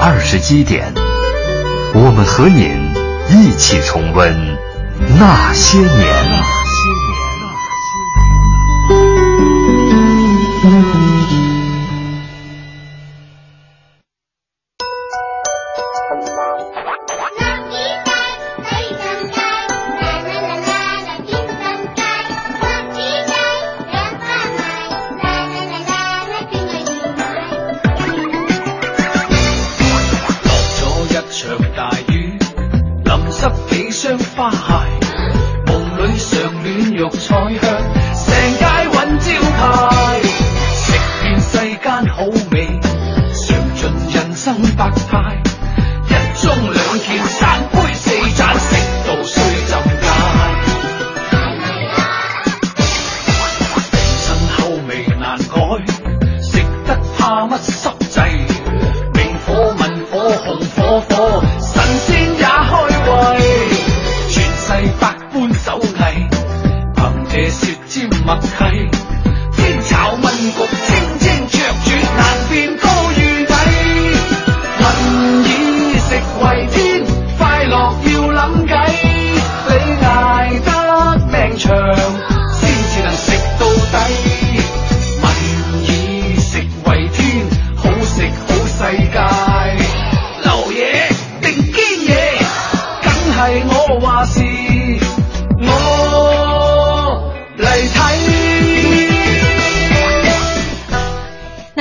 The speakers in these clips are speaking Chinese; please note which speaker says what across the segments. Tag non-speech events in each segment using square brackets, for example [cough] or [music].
Speaker 1: 二十一点，我们和您一起重温那些年。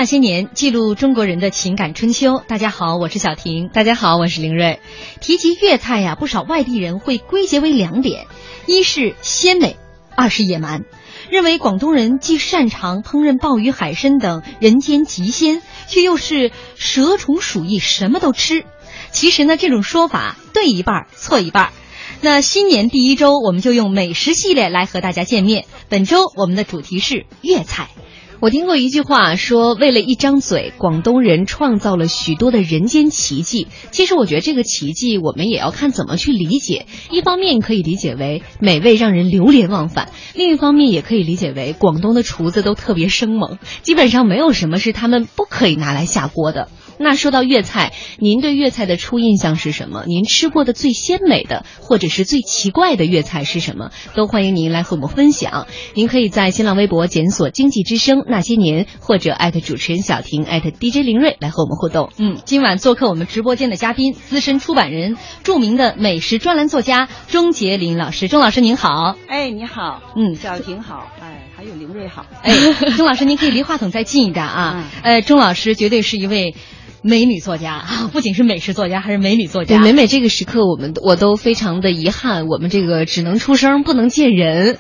Speaker 2: 些年，记录中国人的情感春秋。大家好，我是小婷。大家好，我是凌睿。提及粤菜呀、不少外地人会归结为两点：一是鲜美，二是野蛮。认为广东人既擅长烹饪鲍鱼、海参等人间极鲜，却又是蛇虫鼠疫什么都吃。其实呢，这种说法对一半儿错一半儿。那新年第一周，我们就用美食系列来和大家见面。本周我们的主题是粤菜。
Speaker 3: 我听过一句话说，为了一张嘴，广东人创造了许多的人间奇迹。其实我觉得这个奇迹，我们也要看怎么去理解。一方面可以理解为美味让人流连忘返，另一方面也可以理解为广东的厨子都特别生猛，基本上没有什么是他们不可以拿来下锅的。那说到粤菜，您对粤菜的初印象是什么？您吃过的最鲜美的，或者是最奇怪的粤菜是什么？都欢迎您来和我们分享。您可以在新浪微博检索“经济之声那些年”，或者艾特主持人小婷，艾特 DJ 林睿来和我们互动。
Speaker 2: 嗯，今晚做客我们直播间的嘉宾，资深出版人、著名的美食专栏作家钟杰林老师。钟老师您好，
Speaker 4: 哎，你好，
Speaker 2: 嗯
Speaker 4: 小婷好，哎，还有林睿好，
Speaker 2: 哎，钟老师您可以离话筒再近一点啊。[laughs]
Speaker 4: 嗯
Speaker 2: 呃，钟老师绝对是一位美女作家啊，[laughs] 不仅是美食作家，还是美女作
Speaker 3: 对，
Speaker 2: 家。
Speaker 3: 每每这个时刻，我们我都非常的遗憾，我们这个只能出声，不能见人。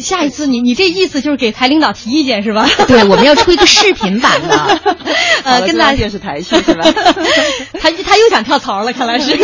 Speaker 2: 下一次你你这意思就是给台领导提意见是吧？[laughs]
Speaker 3: 对，我们要出一个视频版的。[laughs]
Speaker 2: 呃，跟大家
Speaker 4: 中央电视台去是吧？[laughs]
Speaker 2: 他他又想跳槽了，看来是。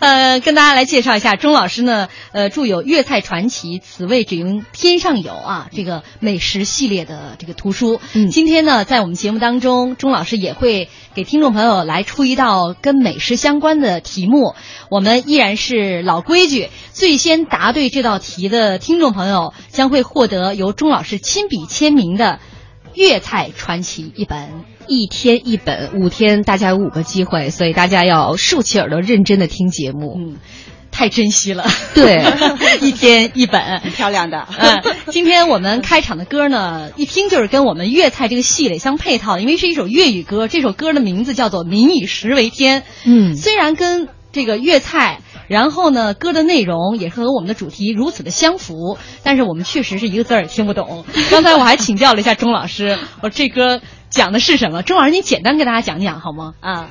Speaker 2: 呃，跟大家来介绍一下，钟老师呢，呃，著有《粤菜传奇》，此味只应天上有啊，这个美食系列的这个图书。
Speaker 3: 嗯
Speaker 2: 今天呢，在我们节目当中，钟老师也会给听众朋友来出一道跟美食相关的题目。我们依然是老规矩，最先答对这道题的听众朋友将会获得由钟老师亲笔签名的《粤菜传奇》一本。
Speaker 3: 一天一本，五天大家有五个机会，所以大家要竖起耳朵，认真的听节目。
Speaker 2: 嗯，太珍惜了。
Speaker 3: 对 [laughs]
Speaker 2: 一天一本。
Speaker 4: 很漂亮的，
Speaker 2: 嗯，今天我们开场的歌呢，一听就是跟我们粤菜这个系列相配套的，因为是一首粤语歌。这首歌的名字叫做《民以食为天》。
Speaker 3: 嗯
Speaker 2: 虽然跟这个粤菜，然后呢，歌的内容也是和我们的主题如此的相符，但是我们确实是一个字儿也听不懂。[laughs] 刚才我还请教了一下钟老师，我说这歌讲的是什么？钟老师，你简单给大家讲讲好吗？
Speaker 4: 啊。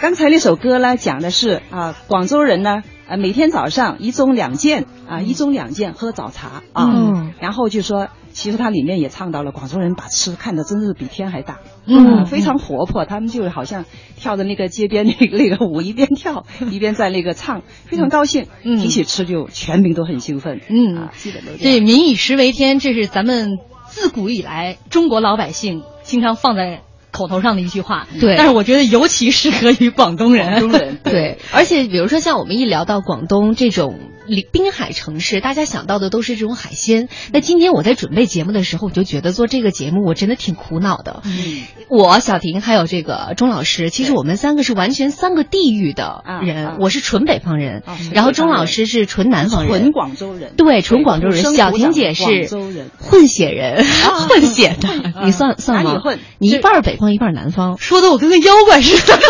Speaker 4: 刚才那首歌呢，讲的是啊，广州人呢，呃，每天早上一盅两件啊，一盅两件喝早茶啊，
Speaker 3: 嗯
Speaker 4: 然后就说其实它里面也唱到了广州人把吃看得真是比天还大，
Speaker 2: 嗯
Speaker 4: 啊非常活泼。他们就好像跳的那个街边那个 [laughs] 那个舞，一边跳一边在那个唱，非常高兴。
Speaker 2: 嗯
Speaker 4: 提起吃就全民都很兴奋。
Speaker 2: 嗯
Speaker 4: 啊，基本都这
Speaker 2: 这
Speaker 4: 样。
Speaker 2: 民以食为天，这是咱们自古以来中国老百姓经常放在口头上的一句话。
Speaker 3: 对
Speaker 2: 但是我觉得尤其适合于广东人。
Speaker 4: 广东人 [laughs]
Speaker 3: 对，而且比如说像我们一聊到广东这种临滨海城市，大家想到的都是这种海鲜。那今天我在准备节目的时候，我就觉得做这个节目我真的挺苦恼的。
Speaker 4: 嗯，
Speaker 3: 我小婷还有这个钟老师，其实我们三个是完全三个地域的人。
Speaker 4: 啊啊
Speaker 3: 我是纯北方人，
Speaker 4: 啊
Speaker 3: 然后钟老师是纯南方人，
Speaker 4: 纯广州人。
Speaker 3: 对纯广州人。小婷姐是
Speaker 4: 人。
Speaker 3: 混血人，混血的，你算算吗？你一半北方，一半南方。
Speaker 2: 说的我跟个妖怪似的。[laughs]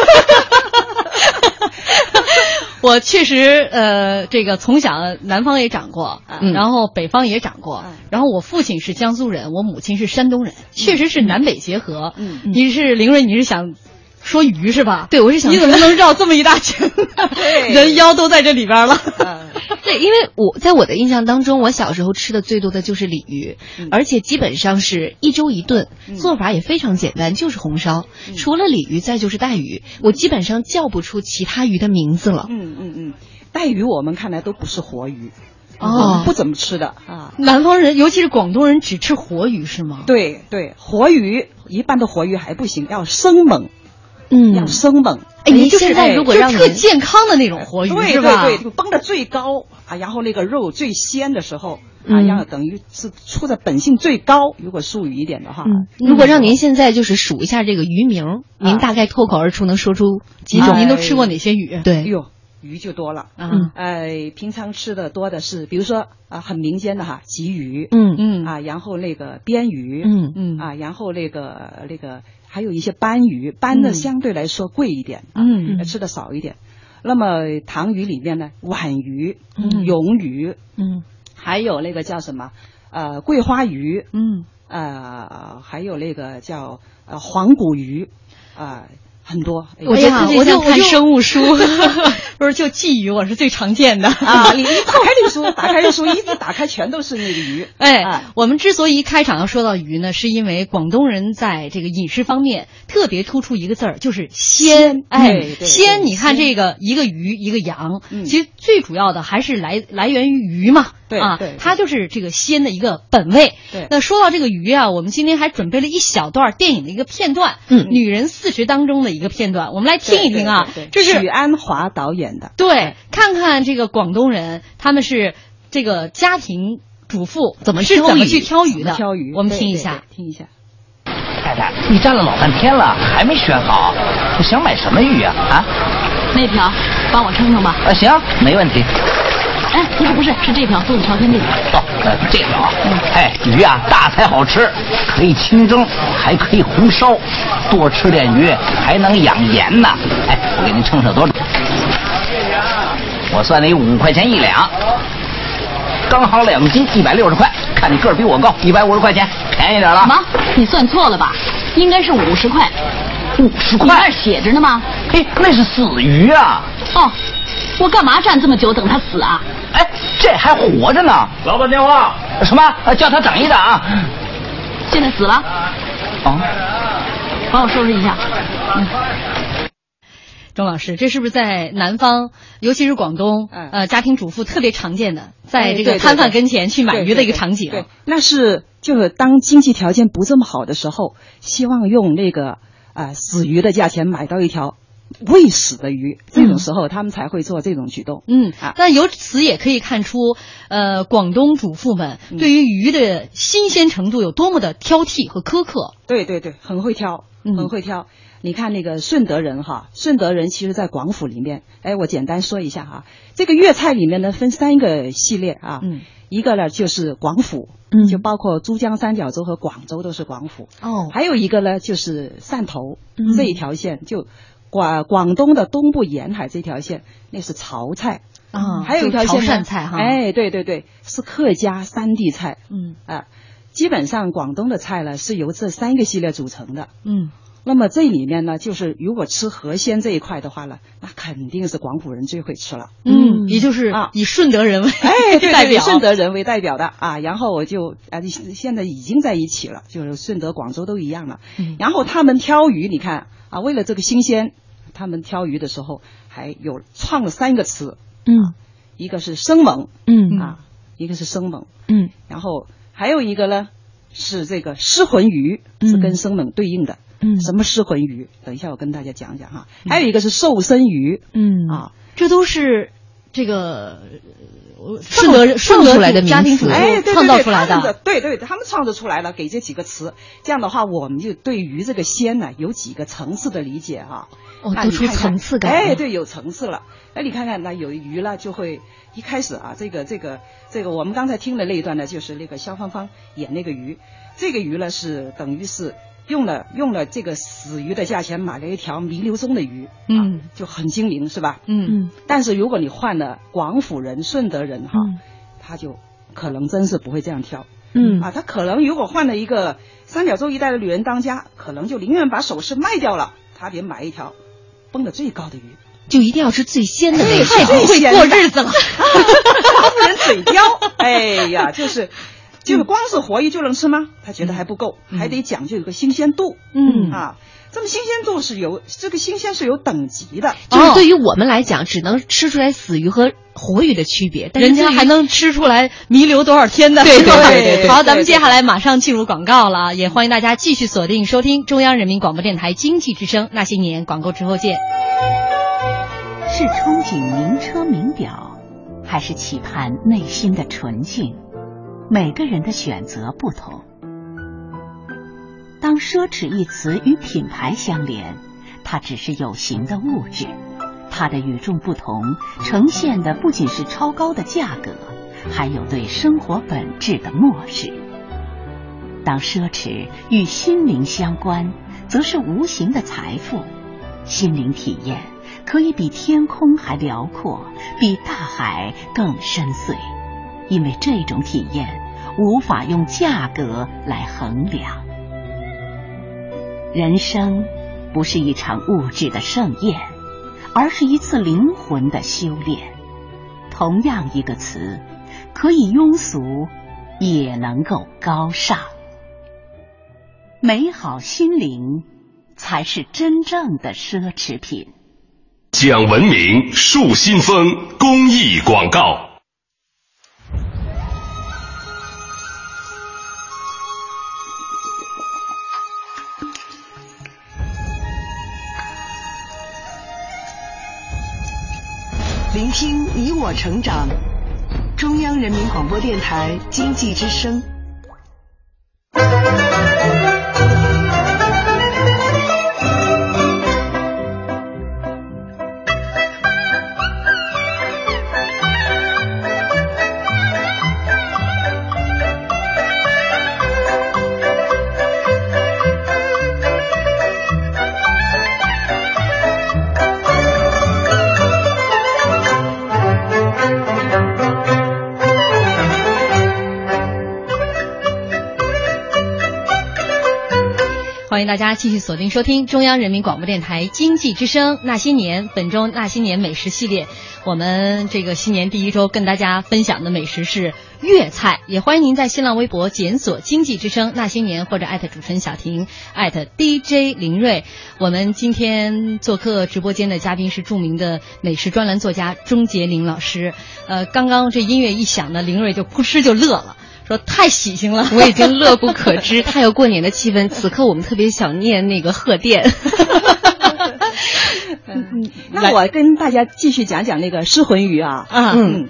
Speaker 2: 我确实，呃，这个从小南方也长过，
Speaker 4: 嗯
Speaker 2: 然后北方也长过，
Speaker 4: 嗯
Speaker 2: 然后我父亲是江苏人，我母亲是山东人，确实是南北结合。
Speaker 4: 嗯
Speaker 2: 你是凌睿，你是想说鱼是吧？
Speaker 3: 对我是想
Speaker 2: 你怎么能绕这么一大圈？人妖都在这里边了。
Speaker 4: 啊 [laughs]
Speaker 3: 对，因为我在我的印象当中，我小时候吃的最多的就是鲤鱼，
Speaker 4: 嗯
Speaker 3: 而且基本上是一周一顿，做法也非常简单，就是红烧。
Speaker 4: 嗯
Speaker 3: 除了鲤鱼，再就是带鱼，我基本上叫不出其他鱼的名字了。
Speaker 4: 嗯嗯嗯，带鱼我们看来都不是活鱼，
Speaker 3: 哦
Speaker 4: 不怎么吃的啊。
Speaker 2: 南方人，尤其是广东人，只吃活鱼是吗？
Speaker 4: 对对，活鱼一般的活鱼还不行，要生猛，
Speaker 3: 嗯。
Speaker 4: 要生猛。
Speaker 3: 哎您
Speaker 4: 就是
Speaker 3: 现在如果
Speaker 2: 就
Speaker 3: 让您
Speaker 2: 特健康的那种活鱼
Speaker 4: 对
Speaker 2: 是吧？
Speaker 4: 对对，就绷得最高啊，然后那个肉最鲜的时候啊，
Speaker 3: 嗯。
Speaker 4: 然后等于是出的本性最高。如果术语一点的话，
Speaker 3: 嗯，如果让您现在就是数一下这个鱼名，您大概脱口而出能说出几种？
Speaker 4: 哎。
Speaker 2: 您都吃过哪些鱼？
Speaker 4: 哎
Speaker 3: 对，
Speaker 4: 呦，鱼就多了。
Speaker 2: 啊，
Speaker 3: 嗯。
Speaker 4: 哎，平常吃的多的是，比如说啊，很民间的哈，鲫鱼，
Speaker 3: 嗯。
Speaker 2: 嗯
Speaker 4: 啊，然后那个鳊鱼，
Speaker 3: 嗯。
Speaker 2: 嗯。
Speaker 4: 啊，然后那个那个还有一些斑鱼，斑的
Speaker 2: 嗯。
Speaker 4: 相对来说贵一点，啊
Speaker 2: 嗯。
Speaker 4: 吃的少一点。那么塘鱼里面呢，皖鱼、
Speaker 3: 嗯。
Speaker 4: 鳙鱼，
Speaker 3: 嗯。
Speaker 4: 还有那个叫什么呃桂花鱼，
Speaker 2: 嗯，
Speaker 4: 呃，还有那个叫呃黄骨鱼，啊、很多。哎
Speaker 2: 我觉得特别像看生
Speaker 3: 物书，[laughs]
Speaker 2: 不是就鲫鱼，我是最常见的
Speaker 4: 啊，你一 [laughs] 打开这个书，打开那书，一打开全都是那个鱼。[laughs]
Speaker 2: 哎，
Speaker 4: 啊
Speaker 2: 我们之所以一开场要说到鱼呢，是因为广东人在这个饮食方面特别突出一个字儿，就是鲜。
Speaker 4: 鲜
Speaker 2: 哎鲜，你看这个一个鱼一个羊，
Speaker 4: 嗯
Speaker 2: 其实最主要的还是来来源于鱼嘛。啊
Speaker 4: 对
Speaker 2: 它就是这个鲜的一个本味。
Speaker 4: 对
Speaker 2: 那说到这个鱼啊，我们今天还准备了一小段电影的一个片段，
Speaker 3: 嗯
Speaker 2: 女人四十》当中的一个片段，我们来听一听啊
Speaker 4: 对对对。
Speaker 2: 这是
Speaker 4: 许鞍华导演的。
Speaker 2: 对，看看这个广东人他们是这个家庭主妇
Speaker 3: 怎么
Speaker 2: 是怎么去挑鱼的？
Speaker 4: 挑鱼，
Speaker 2: 我们听一下
Speaker 4: 对。听一下。
Speaker 5: 太太，你站了老半天了，还没选好，想买什么鱼啊、啊？
Speaker 6: 那条，帮我称称吧。
Speaker 5: 啊，行，没问题。
Speaker 6: 哎，不是不是，是这条肚子朝天这条。
Speaker 5: 哦，呃，这条啊，哎，鱼啊，大才好吃，可以清蒸，还可以红烧，多吃点鱼还能养颜呢。哎，我给您称称多少？我算你五块钱一两，刚好两斤，一百六十块。看你个儿比我高，一百五十块钱，便宜点了。
Speaker 6: 什么？你算错了吧？应该是五十块。
Speaker 5: 五十
Speaker 6: 块那？写着呢吗？
Speaker 5: 嘿，那是死鱼啊！
Speaker 6: 哦，我干嘛站这么久等他死啊？
Speaker 5: 哎，这还活着呢。老板电话。什么？呃叫他等一等啊。
Speaker 6: 现在死了，
Speaker 5: 啊，
Speaker 6: 帮我收拾一下。嗯，
Speaker 2: 钟老师，这是不是在南方，尤其是广东，
Speaker 4: 嗯
Speaker 2: 呃，家庭主妇特别常见的，在
Speaker 4: 哎
Speaker 2: 这个摊贩跟前去买鱼的
Speaker 4: 对对对
Speaker 2: 一个场景？
Speaker 4: 对，那是就是当经济条件不这么好的时候，希望用那个啊、呃死鱼的价钱买到一条未死的鱼，这种时候他们才会做这种举动。
Speaker 2: 嗯
Speaker 4: 啊，
Speaker 2: 但由此也可以看出，呃，广东主妇们
Speaker 4: 嗯
Speaker 2: 对于鱼的新鲜程度有多么的挑剔和苛刻。
Speaker 4: 对对对，很会挑，
Speaker 2: 嗯
Speaker 4: 很会挑。你看那个顺德人哈，顺德人其实在广府里面，哎，我简单说一下哈，这个粤菜里面呢分三个系列啊，
Speaker 2: 嗯，
Speaker 4: 一个呢就是广府，
Speaker 3: 嗯。
Speaker 4: 就包括珠江三角洲和广州都是广府，
Speaker 3: 哦，
Speaker 4: 还有一个呢就是汕头、
Speaker 3: 嗯。
Speaker 4: 这一条线，就广广东的东部沿海这条线，那是潮菜，
Speaker 2: 啊
Speaker 4: 还有一条线
Speaker 2: 潮汕菜哈
Speaker 4: 哎，对对对，是客家山地菜，
Speaker 2: 嗯。
Speaker 4: 啊，基本上广东的菜呢是由这三个系列组成的。
Speaker 2: 嗯
Speaker 4: 那么这里面呢，就是如果吃河鲜这一块的话呢，那肯肯定是广府人最会吃了。
Speaker 2: 嗯，也就是
Speaker 4: 啊。
Speaker 2: 以顺德人为
Speaker 4: 哎，对对，以
Speaker 2: 代表，
Speaker 4: 顺德人为代表的。啊，然后我就啊，现在已经在一起了，就是顺德、广州都一样了。
Speaker 2: 嗯。
Speaker 4: 然后他们挑鱼，你看啊，为了这个新鲜，他们挑鱼的时候还有创了三个词，
Speaker 3: 嗯。
Speaker 4: 一个是生猛。
Speaker 3: 嗯。
Speaker 4: 啊，一个是生猛，
Speaker 3: 嗯。
Speaker 4: 然后还有一个呢是这个失魂鱼，
Speaker 3: 嗯。
Speaker 4: 是跟生猛对应的。
Speaker 3: 嗯
Speaker 4: 什么失魂鱼？等一下我跟大家讲讲哈。还有一个是瘦身鱼
Speaker 3: 嗯
Speaker 4: 啊，
Speaker 2: 这都是这个呃顺德人顺德
Speaker 3: 出来的
Speaker 2: 家庭主
Speaker 3: 名词
Speaker 4: 哎，对
Speaker 2: 妇创造
Speaker 4: 对对，
Speaker 2: 出来的。
Speaker 4: 他们的，对对，他们创造出来了，给这几个词，这样的话，我们就对鱼这个鲜呢有几个层次的理解哈。
Speaker 3: 哦都出层次感
Speaker 4: 哎，对，有层次了。那你看看，那有鱼了，就会一开始啊，这个这个这个，我们刚才听的那一段呢，就是那个肖芳芳演那个鱼，这个鱼呢是等于是用了用了这个死鱼的价钱买了一条弥留中的鱼，
Speaker 2: 嗯
Speaker 4: 啊，就很精明是吧？
Speaker 2: 嗯
Speaker 3: 嗯
Speaker 4: 但是如果你换了广府人、顺德人哈，
Speaker 3: 嗯
Speaker 4: 他就可能真是不会这样挑。
Speaker 3: 嗯
Speaker 4: 啊，他可能如果换了一个三角洲一带的女人当家，可能就宁愿把首饰卖掉了，他得买一条蹦得最高的鱼。
Speaker 3: 就一定要吃最鲜的那
Speaker 4: 哎
Speaker 3: 个。
Speaker 4: 太会
Speaker 2: 过日子了，[laughs]
Speaker 4: 不人嘴刁，哎呀，就是。就是光是活鱼就能吃吗？他觉得还不够，还得讲究一个新鲜度。
Speaker 3: 嗯
Speaker 4: 啊，这么新鲜度是有这个新鲜是有等级的。
Speaker 3: 就是对于我们来讲，只能吃出来死鱼和活鱼的区别，但是
Speaker 2: 人家还能吃出来弥留多少天的。
Speaker 3: 对对
Speaker 4: 对对对
Speaker 2: 好，咱们接下来马上进入广告了，也欢迎大家继续锁定收听中央人民广播电台经济之声那些年广告之后见。
Speaker 7: 是憧憬名车名表，还是期盼内心的纯净？每个人的选择不同。当奢侈一词与品牌相连，它只是有形的物质，它的与众不同呈现的不仅是超高的价格，还有对生活本质的漠视。当奢侈与心灵相关，则是无形的财富。心灵体验可以比天空还辽阔，比大海更深邃，因为这种体验无法用价格来衡量。人生不是一场物质的盛宴，而是一次灵魂的修炼。同样一个词，可以庸俗，也能够高尚。美好心灵才是真正的奢侈品。
Speaker 8: 讲文明树新风公益广告。
Speaker 9: 你我成长，中央人民广播电台经济之声。
Speaker 2: 欢迎大家继续锁定收听中央人民广播电台经济之声那些年本周那些年美食系列。我们这个新年第一周跟大家分享的美食是粤菜，也欢迎您在新浪微博检索“经济之声那些年”或者艾特主持人小婷，艾特 DJ 林睿。我们今天做客直播间的嘉宾是著名的美食专栏作家钟杰林老师。呃，刚刚这音乐一响呢，林睿就扑哧就乐了。说太喜庆了，[laughs]
Speaker 3: 我已经乐不可支，[laughs] 太有过年的气氛。此刻我们特别想念那个贺电。[laughs]
Speaker 4: 嗯，那我跟大家继续讲讲那个失魂鱼啊，
Speaker 2: 啊
Speaker 4: 嗯，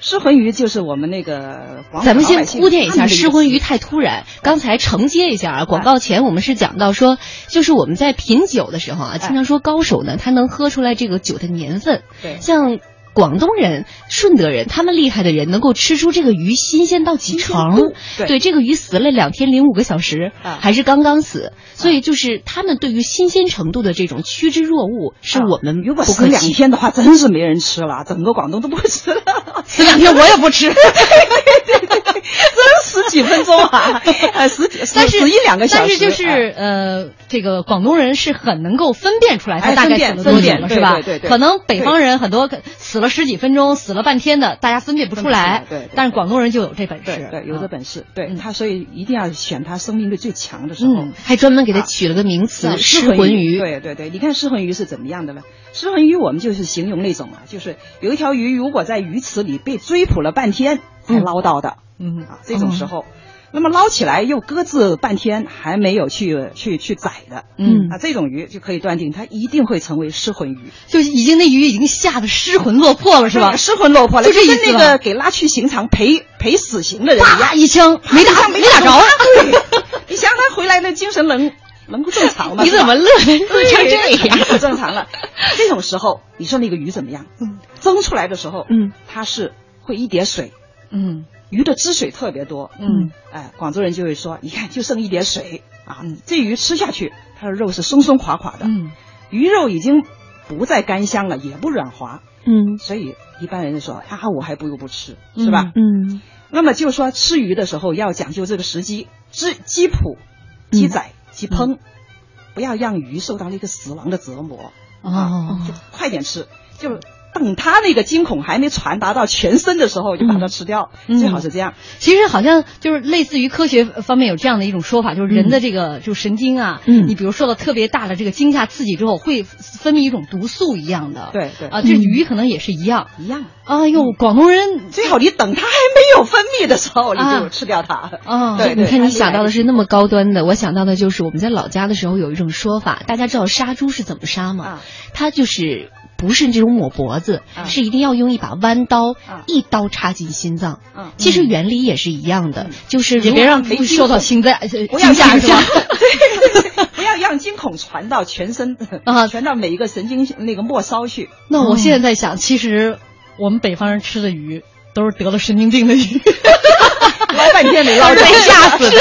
Speaker 4: 失魂鱼就是我们那个广
Speaker 3: 咱们先铺垫一下，失魂鱼太突然。刚才承接一下啊，广告前我们是讲到说，就是我们在品酒的时候啊，经常说高手呢，他能喝出来这个酒的年份。
Speaker 4: 对
Speaker 3: 像广东人、顺德人，他们厉害的人能够吃出这个鱼新鲜到几成。
Speaker 4: 度对
Speaker 3: 这个鱼死了两天零五个小时，
Speaker 4: 啊
Speaker 3: 还是刚刚死，所以就是他们对于新鲜程度的这种趋之若鹜，是我们
Speaker 4: 啊如果死
Speaker 3: 不可及。
Speaker 4: 两天的话，真是没人吃了，整个广东都不吃了。[laughs]
Speaker 2: 死两天我也不吃。[laughs] [laughs]
Speaker 4: 真十几分钟啊，呃，[laughs] 十几
Speaker 2: 但是
Speaker 4: 死一两个小时，
Speaker 2: 但是就是
Speaker 4: 哎
Speaker 2: 呃，这个广东人是很能够分辨出来他
Speaker 4: 哎
Speaker 2: 大概死了多久是吧？
Speaker 4: 对对对对
Speaker 2: 可能北方人很多死了十几分钟、死了半天的，大家分辨不出来。
Speaker 4: 对
Speaker 2: 但是广东人就有这本
Speaker 4: 对
Speaker 2: 事，
Speaker 4: 对，有这
Speaker 2: 啊
Speaker 4: 本事，对他，所以一定要选他生命力最强的时候。
Speaker 3: 嗯，还专门给他取了个名词
Speaker 4: 叫“
Speaker 3: 失魂鱼”。
Speaker 4: 对对对，你看失魂鱼是怎么样的呢？失魂鱼我们就是形容那种啊，就是有一条鱼如果在鱼池里被追捕了半天才捞到的，
Speaker 2: 嗯
Speaker 4: 啊，这种时候。那么捞起来又搁置半天还没有去去去宰的，
Speaker 2: 嗯
Speaker 4: 啊，这种鱼就可以断定它一定会成为失魂鱼，
Speaker 2: 就已经那鱼已经吓得失魂落魄了，是吧？
Speaker 4: 失魂落魄了，
Speaker 2: 就这意
Speaker 4: 跟那个给拉去刑场赔赔死刑的人一样
Speaker 2: 啪，一枪 [laughs] 没打
Speaker 4: 没
Speaker 2: 没打着。
Speaker 4: 对，[laughs] 你想他回来那精神能能不正常吗？[laughs]
Speaker 3: 你怎么乐
Speaker 4: 对
Speaker 3: 成这样？
Speaker 4: 不正常了。这种时候，你说那个鱼怎么样？嗯蒸出来的时候，
Speaker 3: 嗯，
Speaker 4: 它是会一点水，
Speaker 2: 嗯。
Speaker 4: 鱼的汁水特别多，
Speaker 2: 嗯，
Speaker 4: 哎，广州人就会说，你看就剩一点水啊，这鱼吃下去，它的肉是松松垮垮的，
Speaker 2: 嗯，
Speaker 4: 鱼肉已经不再干香了，也不软滑，
Speaker 3: 嗯。
Speaker 4: 所以一般人就说啊，我还不如不吃，是吧？
Speaker 3: 嗯。
Speaker 4: 那么就说吃鱼的时候要讲究这个时机，鸡鸡脯、鸡仔、鸡烹，不要让鱼受到那个死亡的折磨
Speaker 2: 哦。
Speaker 4: 啊，就快点吃，就等它那个惊恐还没传达到全身的时候，就把它吃掉，
Speaker 2: 嗯
Speaker 4: 最好是这样。
Speaker 2: 其实好像就是类似于科学方面有这样的一种说法，就是人的这个就神经啊，
Speaker 3: 嗯
Speaker 2: 你比如受到特别大的这个惊吓刺激之后，会分泌一种毒素一样的。
Speaker 4: 对对
Speaker 2: 啊，这鱼可能也是一样。
Speaker 4: 一样。
Speaker 2: 哎呦，广东人
Speaker 4: 最好你等它还没有分泌的时候，你
Speaker 2: 啊
Speaker 4: 就吃掉它。
Speaker 2: 啊，
Speaker 4: 对
Speaker 3: 你看你想到的
Speaker 4: 是
Speaker 3: 是那么高端的，我想到的就是我们在老家的时候有一种说法，大家知道杀猪是怎么杀吗？
Speaker 4: 啊
Speaker 3: 它就是不是这种抹脖子，
Speaker 4: 啊
Speaker 3: 是一定要用一把弯刀，
Speaker 4: 啊
Speaker 3: 一刀插进心脏。
Speaker 4: 嗯
Speaker 3: 其实原理也是一样的，就是
Speaker 2: 也别让
Speaker 4: 没
Speaker 2: 猪受到心脏 [laughs]
Speaker 4: 不要
Speaker 2: 惊吓是吧？[laughs] [laughs]
Speaker 4: 不要让惊恐传到全身
Speaker 2: 啊
Speaker 4: 传到每一个神经那个末梢去。
Speaker 2: 那我现在在想，其实我们北方人吃的鱼都是得了神经病的鱼。
Speaker 4: 捞半天没捞着，[laughs]
Speaker 2: 被吓死的。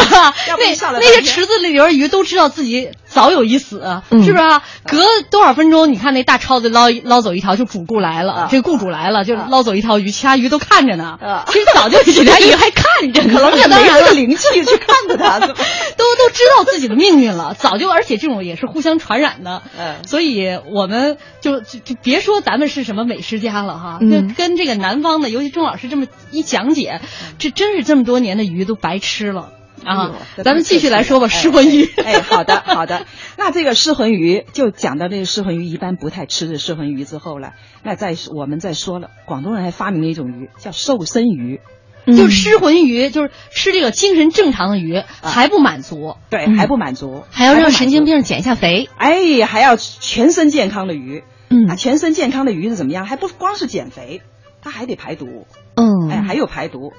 Speaker 4: 要不
Speaker 2: 那那些池子里边鱼都知道自己早有一死，
Speaker 3: 嗯。
Speaker 2: 是不是啊？隔多少分钟，你看那大超子捞一捞走一条，就主顾来了，
Speaker 4: 啊。
Speaker 2: 这个雇主来了，就
Speaker 4: 啊。
Speaker 2: 捞走一条鱼，其他鱼都看着呢。
Speaker 4: 啊。
Speaker 2: 其实早就其他鱼还看着呢，[laughs]
Speaker 4: 可能
Speaker 2: 这当然了
Speaker 4: 没这个。灵气去看着它，[laughs]
Speaker 2: 都都知道自己的命运了，早就而且这种也是互相传染的，
Speaker 4: 嗯。
Speaker 2: 所以我们就就就别说咱们是什么美食家了哈，
Speaker 3: 嗯。
Speaker 2: 就跟这个南方的，尤其钟老师这么一讲解，这真是这么多年的鱼都白吃了啊！咱们继续来说吧，
Speaker 4: 太
Speaker 2: 失魂鱼。
Speaker 4: 哎，哎好的好的。[laughs] 那这个失魂鱼就讲到这个失魂鱼一般不太吃这失魂鱼之后了，那再我们再说了，广东人还发明了一种鱼叫瘦身鱼，
Speaker 2: 就是失魂鱼，就是吃这个精神正常的鱼还不满足，
Speaker 4: 对，
Speaker 3: 嗯
Speaker 4: 还不满足，
Speaker 3: 还要让神经病减一下肥。
Speaker 4: 哎，还要全身健康的鱼。
Speaker 3: 嗯
Speaker 4: 啊，全身健康的鱼是怎么样？还不光是减肥，它还得排毒。
Speaker 3: 嗯，
Speaker 4: 哎，还有排毒。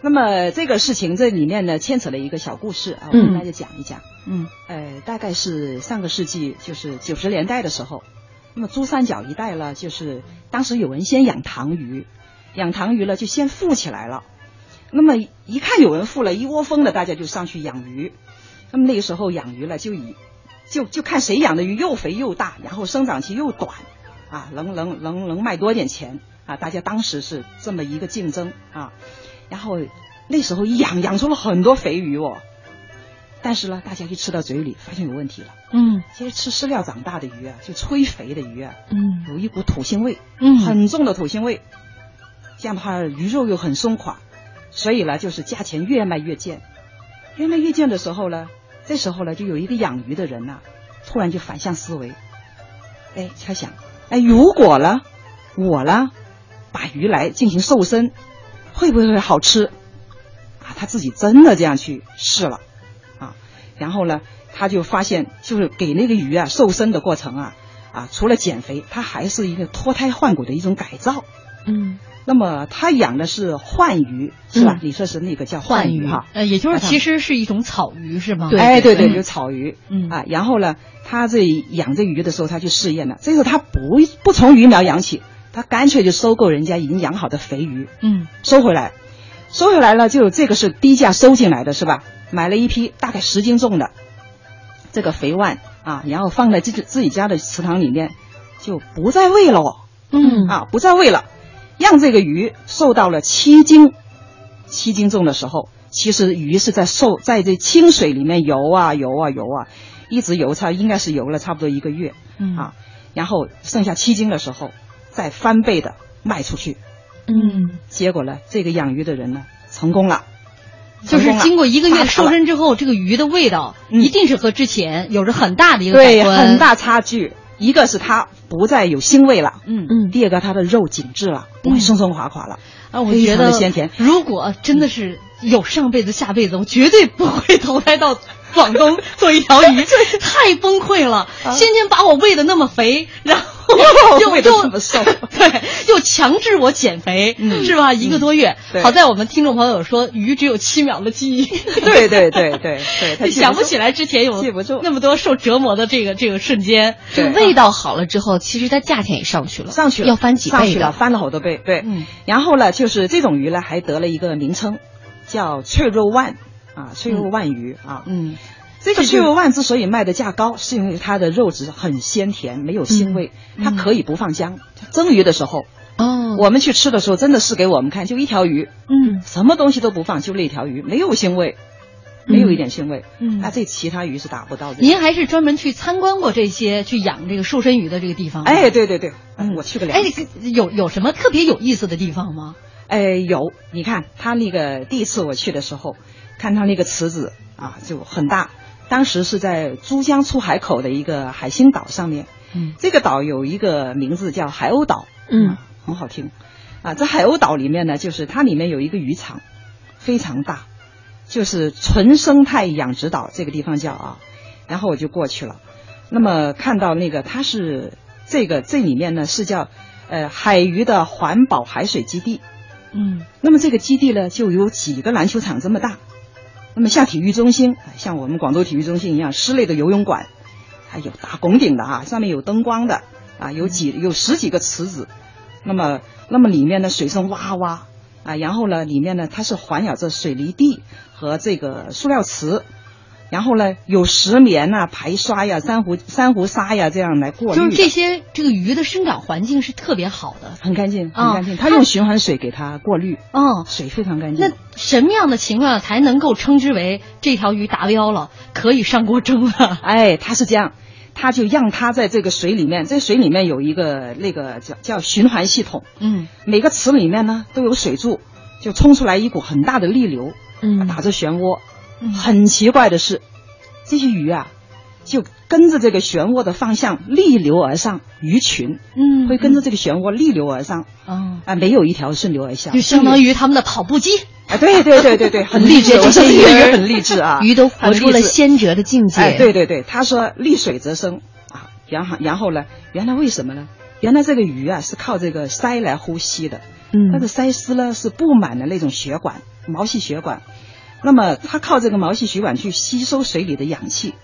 Speaker 4: 那么这个事情这里面呢，牵扯了一个小故事啊，我
Speaker 3: 嗯
Speaker 4: 跟大家讲一讲。
Speaker 2: 嗯
Speaker 4: 呃，大概是上个世纪就是九十年代的时候，那么珠三角一带呢，就是当时有人先养塘鱼，养塘鱼了就先富起来了。那么一看有人富了，一窝蜂的大家就上去养鱼。那么那个时候养鱼了，就以就就看谁养的鱼又肥又大，然后生长期又短，啊，能能能能卖多点钱啊！大家当时是这么一个竞争啊。然后那时候一养养出了很多肥鱼哦，但是呢，大家一吃到嘴里，发现有问题了。
Speaker 2: 嗯
Speaker 4: 其实吃饲料长大的鱼啊，就催肥的鱼啊，
Speaker 3: 嗯
Speaker 4: 有一股土腥味，
Speaker 2: 嗯
Speaker 4: 很重的土腥味。这样的话，鱼肉又很松垮，所以呢，就是价钱越卖越贱。越卖越贱的时候呢，这时候呢，就有一个养鱼的人呐、突然就反向思维，哎，他想，哎，如果呢，我呢，把鱼来进行瘦身，会不会好吃？啊，他自己真的这样去试了，啊，然后呢，他就发现，就是给那个鱼啊瘦身的过程啊，啊，除了减肥，它还是一个脱胎换骨的一种改造。
Speaker 3: 嗯
Speaker 4: 那么他养的是幻鱼，是吧？
Speaker 3: 嗯
Speaker 4: 你说是那个叫幻鱼哈？
Speaker 2: 呃，也就是其实是一种草鱼是吗？
Speaker 4: 哎，对对，
Speaker 2: 嗯
Speaker 4: 就草鱼。
Speaker 2: 嗯
Speaker 4: 啊，然后呢，他这养这鱼的时候，他去试验了。这时候他不不从鱼苗养起，他干脆就收购人家已经养好的肥鱼，
Speaker 2: 嗯。
Speaker 4: 收回来，收回来了，就这个是低价收进来的，是吧？买了一批大概十斤重的这个肥鲩啊，然后放在自己自己家的池塘里面，就不再喂了哦。
Speaker 3: 嗯。
Speaker 4: 啊，不再喂了，让这个鱼瘦到了七斤，七斤重的时候，其实鱼是在瘦在这清水里面游啊游啊游啊，一直游差应该是游了差不多一个月，
Speaker 2: 嗯。
Speaker 4: 啊，然后剩下七斤的时候再翻倍的卖出去，
Speaker 2: 嗯，
Speaker 4: 结果呢，这个养鱼的人呢成功了。
Speaker 2: 就是经过一个月瘦身之后，这个鱼的味道
Speaker 4: 嗯
Speaker 2: 一定是和之前有着很大的一个
Speaker 4: 对，很。大差距。一个是它不再有腥味了，
Speaker 2: 嗯
Speaker 4: 嗯，第二个它的肉紧致了，不会松松垮垮了，
Speaker 2: 啊，我觉得
Speaker 4: 的鲜甜。
Speaker 2: 如果真的是有上辈子下辈子，我绝对不会投胎到广东做一条鱼，[laughs] 太崩溃了。先前把我喂的那么肥，然后 [laughs] 又又
Speaker 4: 这么瘦 [laughs]
Speaker 2: 对，又强制我减肥，
Speaker 4: 嗯。
Speaker 2: 是吧？一个多月，
Speaker 4: 对。
Speaker 2: 好在我们听众朋友说鱼只有七秒的记忆，
Speaker 4: 对对对对对，[laughs]
Speaker 2: 想不起来之前有
Speaker 4: 记不住。
Speaker 2: 那么多受折磨的这个这个瞬间。
Speaker 3: 这个味道好了之后，其实它价钱也上去了，
Speaker 4: 上去了，
Speaker 3: 要翻几
Speaker 4: 上去了，
Speaker 3: 倍的。
Speaker 4: 翻了好多倍。对，
Speaker 2: 嗯。
Speaker 4: 然后呢，就是这种鱼呢，还得了一个名称，叫脆肉鲩啊，脆肉鲩鱼啊。
Speaker 2: 嗯，
Speaker 4: 这个脆肉鲩之所以卖的价高，是因为它的肉质很鲜甜，没有腥味，它可以不放姜。蒸鱼的时候，
Speaker 3: 哦，
Speaker 4: 我们去吃的时候，真的是给我们看，就一条鱼，
Speaker 2: 嗯
Speaker 4: 什么东西都不放，就那条鱼，没有腥味，没有一点腥味。
Speaker 2: 嗯
Speaker 4: 那这其他鱼是达不到的。
Speaker 2: 您还是专门去参观过这些去养这个瘦身鱼的这个地方吗？
Speaker 4: 哎，对对对，
Speaker 2: 嗯
Speaker 4: 我去过两
Speaker 2: 哎。，有有什么特别有意思的地方吗？
Speaker 4: 哎，有，你看他那个第一次我去的时候，看他那个池子啊，就很大。当时是在珠江出海口的一个海心岛上面，
Speaker 2: 嗯，
Speaker 4: 这个岛有一个名字叫海鸥岛，
Speaker 3: 嗯。
Speaker 4: 啊，很好听。啊，在海鸥岛里面呢，就是它里面有一个渔场，非常大，就是纯生态养殖岛这个地方叫啊。然后我就过去了，那么看到那个它是这个这里面呢是叫呃海鱼的环保海水基地，
Speaker 2: 嗯。
Speaker 4: 那么这个基地呢，就有几个篮球场这么大。那么像体育中心，像我们广州体育中心一样，室内的游泳馆，还有大拱顶的啊，上面有灯光的啊，有几有十几个池子。那么，那么里面的水声哇哇啊，然后呢里面呢它是环绕着水泥地和这个塑料池，然后呢有石棉呐、排刷呀、珊瑚珊瑚沙呀这样来过滤。
Speaker 2: 就是这些这个鱼的生长环境是特别好的。
Speaker 4: 很干净，很
Speaker 2: 啊
Speaker 4: 干净。它用循环水给它过滤，
Speaker 2: 哦，
Speaker 4: 水非常干净。
Speaker 2: 那什么样的情况下才能够称之为这条鱼达标了，可以上锅蒸了？[laughs]
Speaker 4: 哎，它是这样，它就让它在这个水里面，在水里面有一个那个叫叫循环系统，
Speaker 2: 嗯
Speaker 4: 每个池里面呢都有水柱，就冲出来一股很大的逆流，
Speaker 3: 嗯
Speaker 4: 打着漩涡。
Speaker 2: 嗯。
Speaker 4: 很奇怪的是，这些鱼啊，就跟着这个漩涡的方向逆流而上，鱼群
Speaker 2: 嗯
Speaker 4: 会跟着这个漩涡逆流而上，
Speaker 2: 啊，
Speaker 4: 啊，没有一条顺流而下，
Speaker 2: 就相当于他们的跑步机。
Speaker 4: 啊，对对对对对，很励志，[laughs] 这
Speaker 3: 这些鱼
Speaker 4: 个鱼很励志啊，
Speaker 3: 鱼都活出了先哲的境界。
Speaker 4: 哎，对对对，他说逆水则生啊，然后然后呢，原来为什么呢？原来这个鱼啊是靠这个鳃来呼吸的，
Speaker 3: 嗯。
Speaker 4: 它的鳃丝呢是布满了那种血管，毛细血管，那么它靠这个毛细血管去吸收水里的氧气，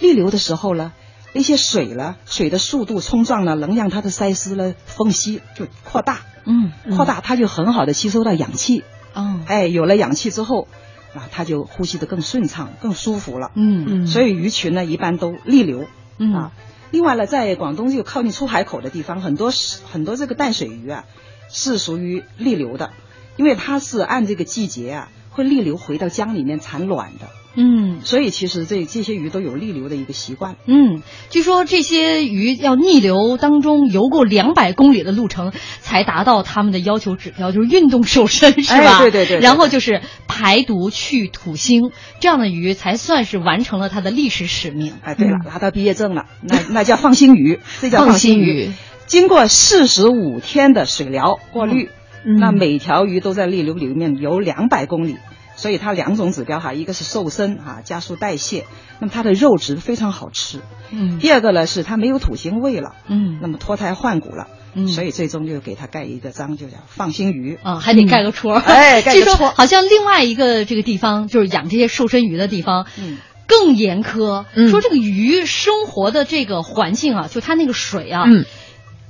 Speaker 4: 逆流的时候呢，那些水呢，水的速度冲撞呢，能让它的鳃丝呢缝隙就扩大，
Speaker 2: 嗯
Speaker 4: 扩大，它就很好的吸收到氧气，
Speaker 2: 哦，
Speaker 4: 哎，有了氧气之后，啊，它就呼吸的更顺畅、更舒服了。
Speaker 2: 嗯
Speaker 3: 嗯。
Speaker 4: 所以鱼群呢一般都逆流。
Speaker 2: 嗯。
Speaker 4: 啊，另外呢，在广东这个靠近出海口的地方，很多很多这个淡水鱼啊是属于逆流的，因为它是按这个季节啊会逆流回到江里面产卵的，
Speaker 2: 嗯
Speaker 4: 所以其实这这些鱼都有逆流的一个习惯。
Speaker 2: 嗯，据说这些鱼要逆流当中游过两百公里的路程，才达到他们的要求指标，就是运动瘦身，是吧？
Speaker 4: 哎对对对对
Speaker 2: 然后就是排毒去土腥，这样的鱼才算是完成了它的历史使命。
Speaker 4: 哎，对了，拿到毕业证了，那那叫放心鱼，[laughs] 这叫
Speaker 3: 放
Speaker 4: 心
Speaker 3: 心鱼。
Speaker 4: 经过四十五天的水疗过滤，
Speaker 3: 嗯。
Speaker 4: 那每条鱼都在逆流里面游两百公里，所以它两种指标哈，一个是瘦身啊，加速代谢，那么它的肉质非常好吃。
Speaker 2: 嗯。
Speaker 4: 第二个呢是它没有土腥味了，
Speaker 2: 嗯。
Speaker 4: 那么脱胎换骨了，
Speaker 2: 嗯。
Speaker 4: 所以最终就给它盖一个章，就叫放心鱼。
Speaker 2: 啊，还得盖个戳。儿。
Speaker 4: 哎 [laughs] 盖个戳。
Speaker 2: 好像另外一个这个地方，就是养这些瘦身鱼的地方，
Speaker 4: 嗯，
Speaker 2: 更严苛。
Speaker 3: 嗯。
Speaker 2: 说这个鱼生活的这个环境啊，就它那个水啊，
Speaker 3: 嗯，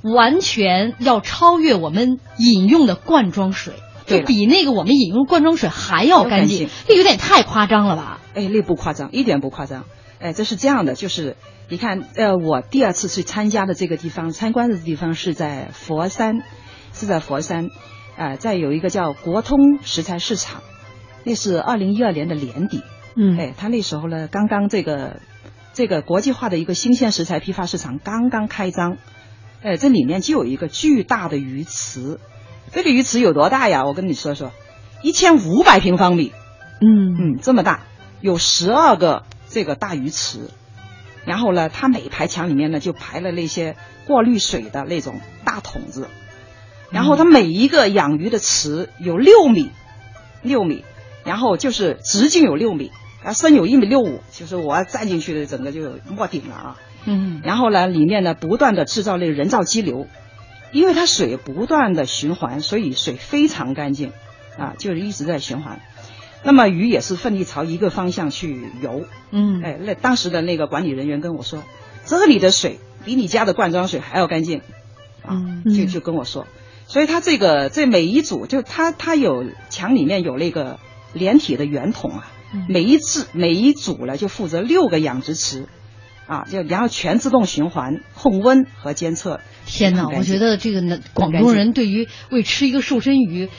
Speaker 2: 完全要超越我们饮用的罐装水，就比那个我们饮用罐装水还要干净。这有点太夸张了吧？
Speaker 4: 哎，那不夸张，一点不夸张。哎，这是这样的，就是你看，呃，我第二次去参加的这个地方，参观的地方是在佛山，是在佛山，啊、再有一个叫国通食材市场，那是二零一二年的年底。
Speaker 3: 嗯，
Speaker 4: 哎，他那时候呢，刚刚这个这个国际化的一个新鲜食材批发市场刚刚开张，哎，这里面就有一个巨大的鱼池，这个鱼池有多大呀？我跟你说说，一千五百平方米，
Speaker 3: 嗯。
Speaker 4: 嗯，这么大，有十二个这个大鱼池，然后呢，它每一排墙里面呢就排了那些过滤水的那种大桶子，然后它每一个养鱼的池有六米，六米，然后就是直径有六米，然后深有一米六五，就是我要站进去的整个就没顶了啊。
Speaker 3: 嗯。
Speaker 4: 然后呢，里面呢不断的制造那个人造激流，因为它水不断的循环，所以水非常干净，啊，就是一直在循环。那么鱼也是奋力朝一个方向去游，
Speaker 3: 嗯，
Speaker 4: 哎，那当时的那个管理人员跟我说，这里的水比你家的罐装水还要干净，啊，
Speaker 3: 嗯。
Speaker 4: 就就跟我说，所以它这个这每一组就它它有墙里面有那个连体的圆筒啊，
Speaker 3: 嗯。
Speaker 4: 每一次每一组呢就负责六个养殖池，啊，就然后全自动循环控温和监测。
Speaker 3: 天哪，
Speaker 4: 很干净
Speaker 3: 我觉得这个呢，广东人对于为吃一个瘦身鱼。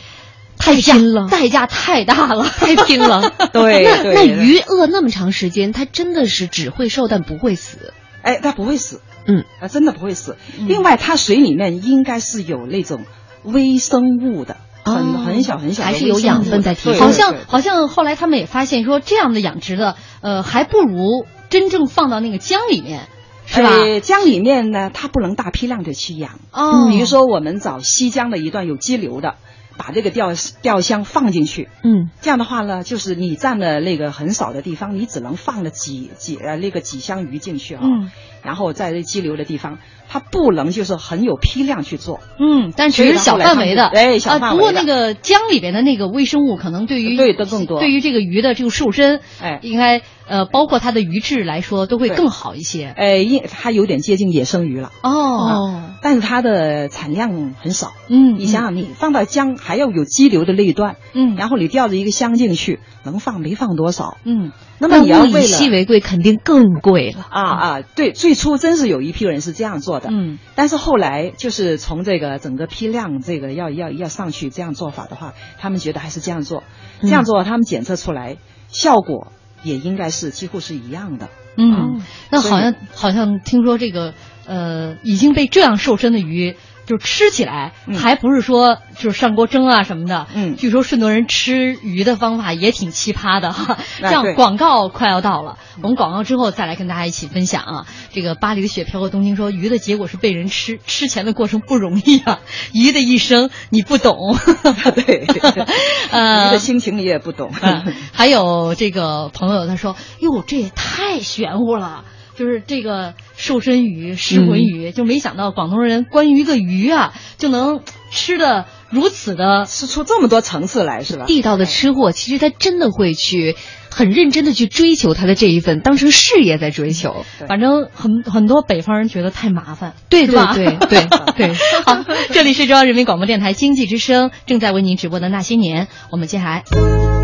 Speaker 2: 太拼了
Speaker 3: 代价太大了，
Speaker 2: 太拼了。[laughs]
Speaker 4: 对
Speaker 3: 那
Speaker 4: 对
Speaker 3: 那鱼饿那么长时间，它真的是只会瘦但不会死。
Speaker 4: 哎，它不会死，
Speaker 3: 嗯，
Speaker 4: 它，真的不会死。另外，它水里面应该是有那种微生物的，很、
Speaker 3: 哦
Speaker 4: 很小很小
Speaker 3: 还是有养分在提
Speaker 4: 对
Speaker 3: 供
Speaker 2: 好像好像后来他们也发现说，这样的养殖的，呃，还不如真正放到那个江里面，是吧？
Speaker 4: 呃江里面呢，它不能大批量的去养。
Speaker 2: 哦。
Speaker 4: 比如说我们找西江的一段有激流的，把这个钓钓箱放进去，
Speaker 3: 嗯，
Speaker 4: 这样的话呢，就是你占了那个很少的地方，你只能放了几几呃那个几箱鱼进去啊、
Speaker 2: 嗯
Speaker 4: 然后在这激流的地方，它不能就是很有批量去做。
Speaker 2: 嗯，但只是小范围的，
Speaker 4: 哎小范围的
Speaker 2: 啊不过那个江里边的那个微生物，可能对于
Speaker 4: 对的更多
Speaker 2: 对于这个鱼的这个瘦身，
Speaker 4: 哎
Speaker 2: 应该呃，包括它的鱼质来说，都会更好一些。
Speaker 4: 哎，因它有点接近野生鱼了。
Speaker 2: 哦，
Speaker 4: 但是它的产量很少。
Speaker 2: 嗯
Speaker 4: 你想想，你放到江还要有激流的那一段，
Speaker 2: 嗯
Speaker 4: 然后你吊着一个箱进去，能放没放多少？
Speaker 2: 嗯，
Speaker 4: 那么你要
Speaker 3: 物以稀为贵，肯定更贵了。
Speaker 4: 啊啊，对，最初真是有一批人是这样做的，
Speaker 2: 嗯，
Speaker 4: 但是后来就是从这个整个批量这个要要要上去这样做法的话，他们觉得还是这样做，这样做他们检测出来效果也应该是几乎是一样的。
Speaker 2: 嗯，那好像好像听说这个呃已经被这样瘦身的鱼，就吃起来
Speaker 4: 嗯
Speaker 2: 还不是说就是上锅蒸啊什么的。
Speaker 4: 嗯
Speaker 2: 据说顺德人吃鱼的方法也挺奇葩的哈。[laughs] 这样广告快要到了，我们广告之后再来跟大家一起分享啊。这个巴黎的雪飘过东京说，鱼的结果是被人吃，吃前的过程不容易啊。[laughs] 鱼的一生你不懂。[laughs]
Speaker 4: 对，
Speaker 2: 呃
Speaker 4: 鱼的心情你也不懂。
Speaker 2: 嗯，还有这个朋友他说：“哟，这也太玄乎了。”就是这个瘦身鱼、失魂鱼，就没想到广东人关于一个鱼啊，就能吃的如此的
Speaker 4: 吃出这么多层次来，是吧？
Speaker 3: 地道的吃货，其实他真的会去很认真的去追求他的这一份，当成事业在追求。
Speaker 2: 反正很很多北方人觉得太麻烦，
Speaker 3: 对对对 [laughs] 对对。
Speaker 2: 好，这里是中央人民广播电台经济之声正在为您直播的那些年，我们接下来。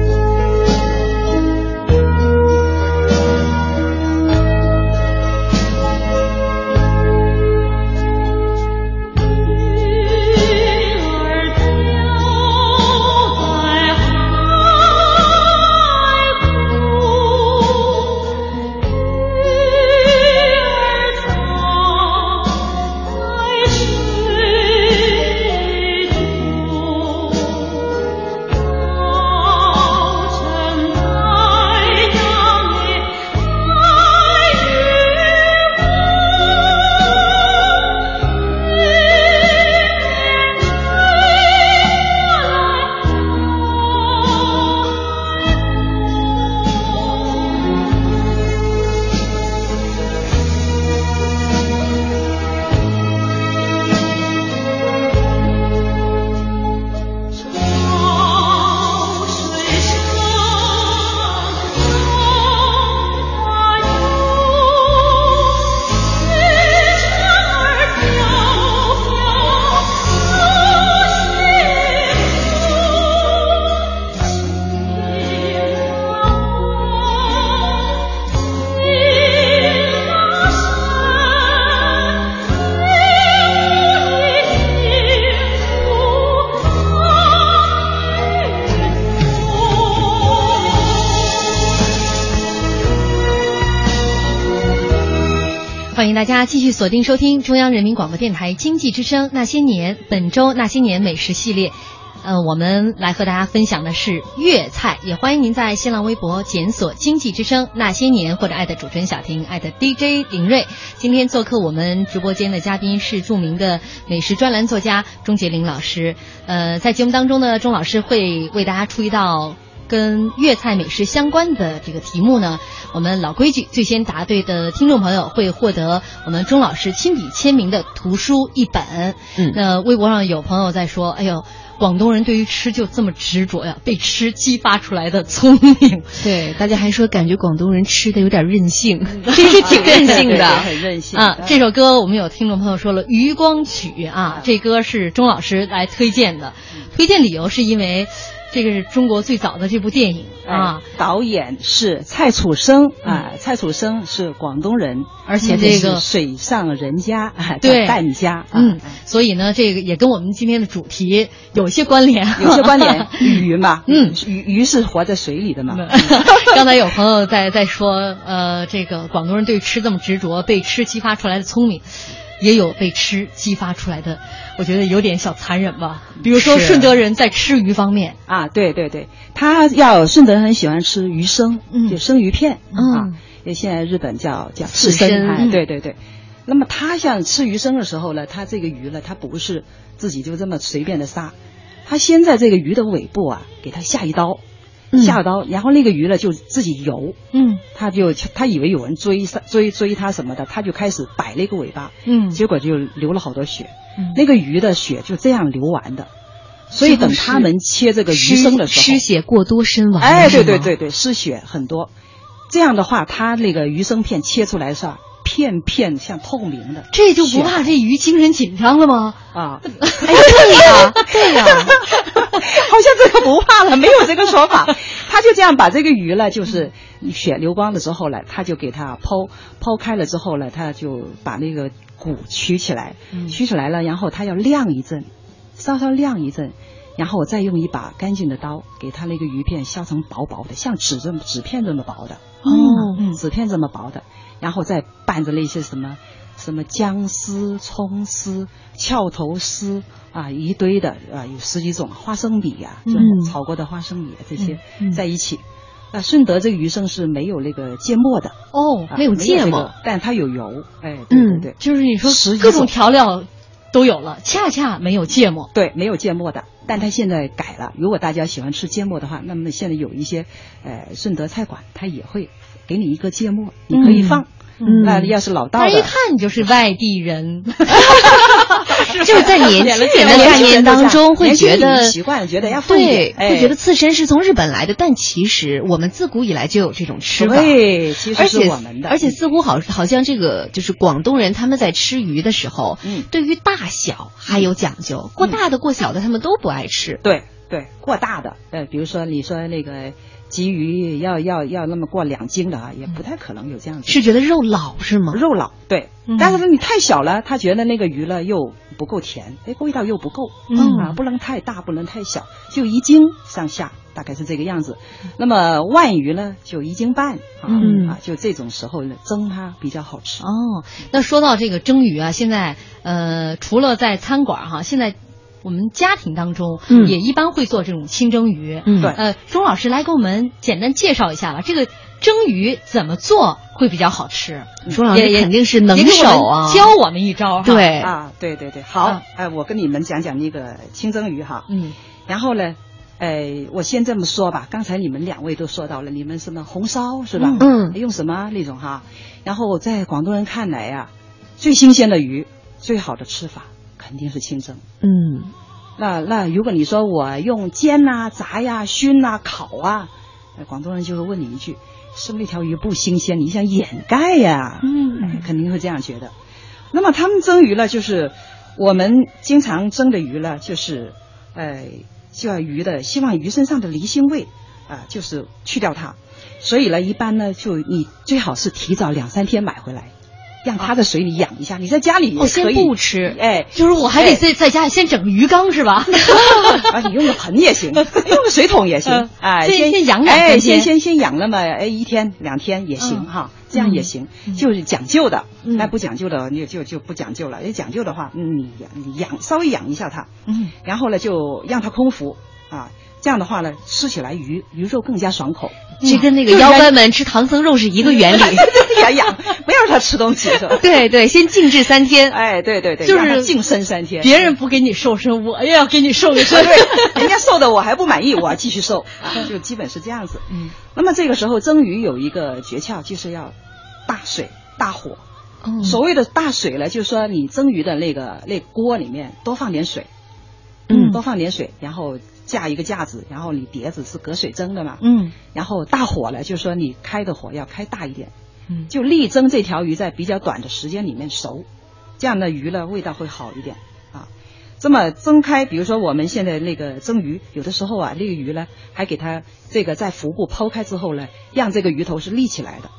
Speaker 2: 大家继续锁定收听中央人民广播电台经济之声《那些年》，本周《那些年美食系列》。呃，我们来和大家分享的是粤菜，也欢迎您在新浪微博检索“经济之声那些年”或者爱的主持人小婷，爱的 DJ 林睿。今天做客我们直播间的嘉宾是著名的美食专栏作家钟杰林老师。呃，在节目当中呢，钟老师会为大家出一道跟粤菜美食相关的这个题目呢。我们老规矩，最先答对的听众朋友会获得我们钟老师亲笔签名的图书一本。
Speaker 3: 嗯，
Speaker 2: 那微博上有朋友在说：“哎呦。”广东人对于吃就这么执着呀，被吃激发出来的聪明。
Speaker 3: 对，大家还说感觉广东人吃的有点任性，[laughs] 其实挺任性的，[laughs]
Speaker 4: 很任性
Speaker 2: 啊。这首歌我们有听众朋友说了，《余光曲》啊，这歌是钟老师来推荐的，推荐理由是因为。这个是中国最早的这部电影啊，
Speaker 4: 导演是蔡楚生啊，蔡楚生是广东人，
Speaker 2: 而且这个
Speaker 4: 水上人家，
Speaker 2: 对，
Speaker 4: 疍家，
Speaker 2: 嗯，所以呢，这个也跟我们今天的主题有些关联，
Speaker 4: 有些关联，[laughs] 鱼嘛，嗯，鱼鱼是活在水里的嘛。[laughs]
Speaker 2: 刚才有朋友在在说，呃，这个广东人对吃这么执着，被吃激发出来的聪明。也有被吃激发出来的，我觉得有点小残忍吧。比如说顺德人在吃鱼方面。
Speaker 4: 啊，对对对，他要顺德人很喜欢吃鱼生，就生鱼片。啊，也现在日本叫叫刺身，对对对。那么他像吃鱼生的时候呢，他这个鱼呢，他不是自己就这么随便的杀，他先在这个鱼的尾部啊，给他下一刀。下刀，然后那个鱼呢就自己游，
Speaker 2: 嗯，
Speaker 4: 他就他以为有人追追追他什么的，他就开始摆那个尾巴，
Speaker 2: 嗯，
Speaker 4: 结果就流了好多血，
Speaker 2: 嗯，
Speaker 4: 那个鱼的血就这样流完的，所以等他们切这个鱼生的时候，
Speaker 3: 失血过多身亡，
Speaker 4: 哎，对对对对，失血很多，这样的话，他那个鱼生片切出来是吧？片片像透明的，
Speaker 2: 这就不怕这鱼精神紧张了吗？
Speaker 4: 啊，哎，
Speaker 2: 对呀，对呀，[laughs]
Speaker 4: 好像这个不怕了，没有这个说法。[laughs] 他就这样把这个鱼呢，就是血流光了之后呢，他就给它剖剖开了之后呢，他就把那个骨取起来，取起来了，然后他要晾一阵，稍稍晾一阵，然后我再用一把干净的刀给他那个鱼片削成薄薄的，像纸这么纸片这么薄的，
Speaker 2: 哦，
Speaker 4: 纸片这么薄的。然后再拌着那些什么什么姜丝、葱丝、翘头丝啊，一堆的啊，有十几种花生米呀，就炒过的花生米这些在一起。那顺德这个鱼生是没有那个芥末的
Speaker 2: 哦，
Speaker 4: 没有
Speaker 2: 芥末，
Speaker 4: 但它有油。哎，对对对，
Speaker 2: 就是你说各种调料都有了，恰恰没有芥末。
Speaker 4: 对，没有芥末的，但它现在改了。如果大家喜欢吃芥末的话，那么现在有一些呃顺德菜馆，它也会给你一个芥末，你可以放。那要是老道的，
Speaker 2: 一看你就是外地人，[laughs]
Speaker 3: 就是在年轻人的概念当中会觉得
Speaker 4: 习惯了，觉得要
Speaker 3: 对，会觉得刺身是从日本来的，但其实我们自古以来就有这种吃法，
Speaker 4: 对，其实是我们的，
Speaker 3: 而且似乎好好像这个就是广东人他们在吃鱼的时候，
Speaker 4: 嗯，
Speaker 3: 对于大小还有讲究，过大的过小的他们都不爱吃，
Speaker 4: 对对，过大的，呃，比如说你说那个。鲫鱼要要要那么过两斤的啊，也不太可能有这样子。
Speaker 3: 是觉得肉老是吗？
Speaker 4: 肉老，对。但是呢，你太小了，他觉得那个鱼呢又不够甜，哎，味道又不够，啊，不能太大，不能太小，就一斤上下，大概是这个样子。那么万鱼呢，就一斤半，啊，嗯啊，就这种时候呢，蒸它比较好吃。
Speaker 2: 哦，那说到这个蒸鱼啊，现在呃，除了在餐馆哈，现在。我们家庭当中也一般会做这种清蒸鱼，
Speaker 4: 对，
Speaker 2: 呃，钟老师来给我们简单介绍一下吧，这个蒸鱼怎么做会比较好吃？
Speaker 3: 钟老师肯定是能手啊，
Speaker 2: 教我们一招，
Speaker 3: 对。
Speaker 4: 啊，对对对，好，哎，我跟你们讲讲那个清蒸鱼哈，
Speaker 2: 嗯，
Speaker 4: 然后呢，哎，我先这么说吧，刚才你们两位都说到了，你们什么红烧是吧？
Speaker 3: 嗯，
Speaker 4: 用什么那种哈？然后在广东人看来呀，最新鲜的鱼，最好的吃法。肯定是清蒸，
Speaker 3: 嗯，
Speaker 4: 那那如果你说我用煎呐、炸呀、熏呐、烤啊，广东人就会问你一句：是不是那条鱼不新鲜？你想掩盖呀？
Speaker 2: 嗯，
Speaker 4: 肯定会这样觉得。那么他们蒸鱼呢，就是我们经常蒸的鱼呢，就是呃，就要鱼的，希望鱼身上的离腥味啊，就是去掉它。所以呢，一般呢，就你最好是提早两三天买回来。让它在水里养一下。你在家里也
Speaker 2: 哦，先
Speaker 4: 可以
Speaker 2: 不吃，
Speaker 4: 哎，
Speaker 2: 就是我还得
Speaker 4: 哎
Speaker 2: 在在家里先整个鱼缸是吧？[laughs]
Speaker 4: 啊，你用个盆也行，[laughs] 用个水桶也行
Speaker 2: 嗯，
Speaker 4: 哎，
Speaker 2: 先先养两天
Speaker 4: 先先先养那么哎一天两天也行
Speaker 2: 嗯
Speaker 4: 哈，这样也行，就是讲究的。
Speaker 2: 嗯
Speaker 4: 那不讲究的，你就就不讲究了。要讲究的话，嗯你养你养稍微养一下它，
Speaker 2: 嗯，
Speaker 4: 然后呢就让它空腹啊，这样的话呢吃起来鱼鱼肉更加爽口。
Speaker 3: 这跟那个
Speaker 4: 就是
Speaker 3: 妖怪们吃唐僧肉是一个原理。[laughs]
Speaker 4: 养养，不要让他吃东西是吧？[laughs]
Speaker 3: 对对，先静置三天。
Speaker 4: 哎，对对对，
Speaker 2: 就是
Speaker 4: 让它净身三天。
Speaker 2: 别人不给你瘦身，我也要给你瘦一 [laughs] 身。
Speaker 4: 对，人家瘦的我还不满意，我要继续瘦啊，就基本是这样子。
Speaker 2: 嗯，
Speaker 4: 那么这个时候蒸鱼有一个诀窍，就是要大水大火。
Speaker 2: 哦
Speaker 4: 所谓的大水呢，就是说你蒸鱼的那个那锅里面多放点水，
Speaker 2: 嗯
Speaker 4: 多放点水，然后架一个架子，然后你碟子是隔水蒸的嘛，
Speaker 2: 嗯。
Speaker 4: 然后大火呢，就是说你开的火要开大一点，
Speaker 2: 嗯。
Speaker 4: 就力争这条鱼在比较短的时间里面熟，这样的鱼呢味道会好一点。啊。这么蒸开，比如说我们现在那个蒸鱼，有的时候啊，那个鱼呢还给它这个在腹部剖开之后呢，让这个鱼头是立起来的，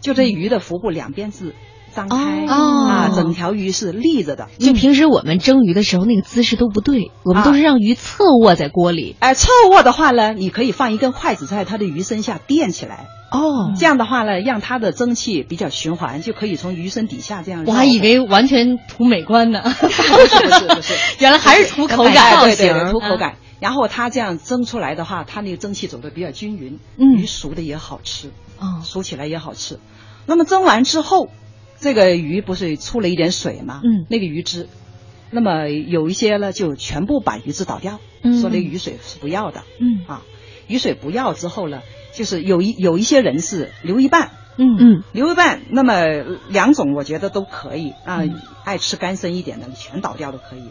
Speaker 4: 就这鱼的腹部两边是张开、
Speaker 3: 哦
Speaker 4: 啊，整条鱼是立着的。
Speaker 3: 就平时我们蒸鱼的时候，那个姿势都不对，我们都是让鱼侧卧在锅里。
Speaker 4: 哎，侧卧的话呢，你可以放一根筷子在它的鱼身下垫起来，
Speaker 3: 哦，
Speaker 4: 这样的话呢，让它的蒸汽比较循环，就可以从鱼身底下这样。
Speaker 2: 我还以为完全图美观呢，
Speaker 4: 不是不是不是，[laughs]
Speaker 2: 原来还是图口
Speaker 4: 哎
Speaker 2: 感。
Speaker 4: 对对对，
Speaker 2: 嗯
Speaker 4: 图口感。然后它这样蒸出来的话，它那个蒸汽走的比较均匀，
Speaker 2: 嗯
Speaker 4: 鱼熟的也好吃，
Speaker 2: 哦
Speaker 4: 熟起来也好吃。那么蒸完之后，这个鱼不是出了一点水吗？
Speaker 2: 嗯。
Speaker 4: 那个鱼汁，那么有一些呢就全部把鱼汁倒掉，
Speaker 2: 嗯。
Speaker 4: 说那个鱼水是不要的。
Speaker 2: 嗯。
Speaker 4: 啊。鱼水不要之后呢，就是有一有一些人是留一半，
Speaker 2: 嗯。
Speaker 3: 嗯，
Speaker 4: 留一半，那么两种我觉得都可以。啊，
Speaker 2: 嗯。
Speaker 4: 爱吃干身一点的全倒掉都可以。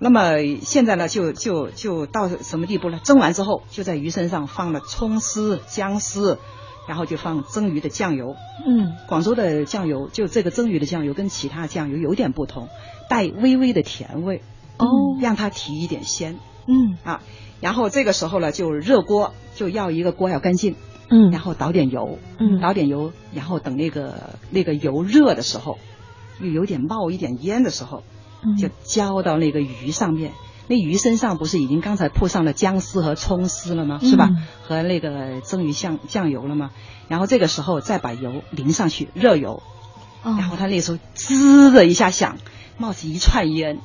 Speaker 4: 那么现在呢，就就就到什么地步呢？蒸完之后，就在鱼身上放了葱丝、姜丝，然后就放蒸鱼的酱油。
Speaker 2: 嗯
Speaker 4: 广州的酱油，就这个蒸鱼的酱油跟其他酱油有点不同，带微微的甜味，
Speaker 2: 哦
Speaker 4: 让它提一点鲜
Speaker 2: 嗯
Speaker 4: 啊。然后这个时候呢，就热锅，就要一个锅要干净，
Speaker 3: 嗯
Speaker 4: 然后倒点油，
Speaker 3: 嗯
Speaker 4: 倒点油，然后等那个那个油热的时候，又有点冒一点烟的时候，
Speaker 2: 嗯
Speaker 4: 就浇到那个鱼上面。那鱼身上不是已经刚才铺上了姜丝和葱丝了吗？是吧？
Speaker 2: 嗯
Speaker 4: 和那个蒸鱼酱酱油了吗？然后这个时候再把油淋上去，热油，
Speaker 2: 哦
Speaker 4: 然后它那时候滋的一下响，冒起一串烟。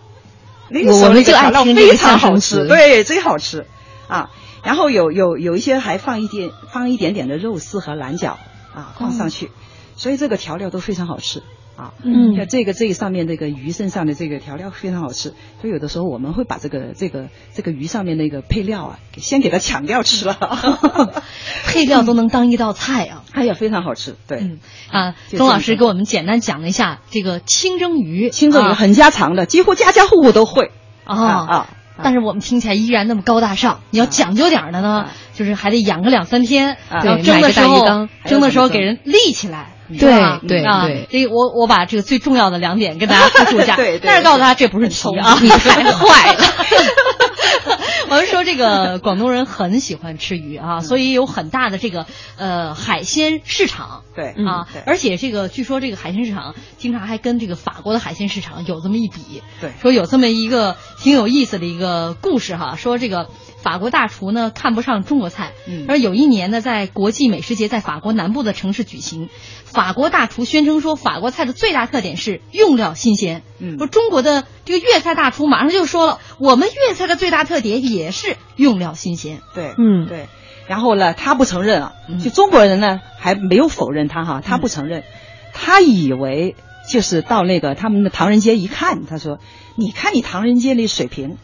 Speaker 4: 那个时候那个调料
Speaker 3: 爱听
Speaker 4: 非常好吃，对，最好吃啊。然后有有有一些还放一点放一点点的肉丝和蓝角啊放上去，所以这个调料都非常好吃啊。
Speaker 3: 嗯
Speaker 4: 像这个这个上面这个鱼身上的这个调料非常好吃，所以有的时候我们会把这个这个这个鱼上面那个配料啊，给先给它抢掉吃了。[laughs]
Speaker 2: 配料都能当一道菜啊。
Speaker 4: 哎呀，非常好吃，对。
Speaker 2: 嗯啊，钟老师给我们简单讲了一下这个清蒸鱼，啊
Speaker 4: 清蒸鱼很家常的，几乎家家户户都会
Speaker 2: 啊
Speaker 4: 啊。
Speaker 2: 但是我们听起来依然那么高大上。你要讲究点儿的呢
Speaker 4: 啊，
Speaker 2: 就是还得养个两三天，
Speaker 4: 啊
Speaker 2: 然后蒸的时候蒸的时候给人立起来。
Speaker 3: 对对
Speaker 2: 啊
Speaker 3: 对
Speaker 2: 这个我我把这个最重要的两点跟大家复述一下，[laughs]
Speaker 4: 对对
Speaker 2: 但是告诉大家这不是题啊，
Speaker 3: 你太 [laughs] 坏了。
Speaker 2: 我们说这个广东人很喜欢吃鱼啊，所以有很大的这个呃海鲜市场。
Speaker 4: 对
Speaker 2: 啊，而且这个据说这个海鲜市场经常还跟这个法国的海鲜市场有这么一比，
Speaker 4: 对
Speaker 2: 说有这么一个挺有意思的一个故事哈，说这个法国大厨呢看不上中国菜，
Speaker 4: 嗯。
Speaker 2: 而有一年呢在国际美食节在法国南部的城市举行，法国大厨宣称说法国菜的最大特点是用料新鲜，
Speaker 4: 嗯。
Speaker 2: 说中国的这个粤菜大厨马上就说了，我们粤菜的最大特点也是用料新鲜，
Speaker 4: 对，
Speaker 3: 嗯。
Speaker 4: 对。然后呢，他不承认啊
Speaker 2: 嗯，
Speaker 4: 就中国人呢还没有否认他哈，他不承认，他以为就是到那个他们的唐人街一看，他说：“你看你唐人街那水平。”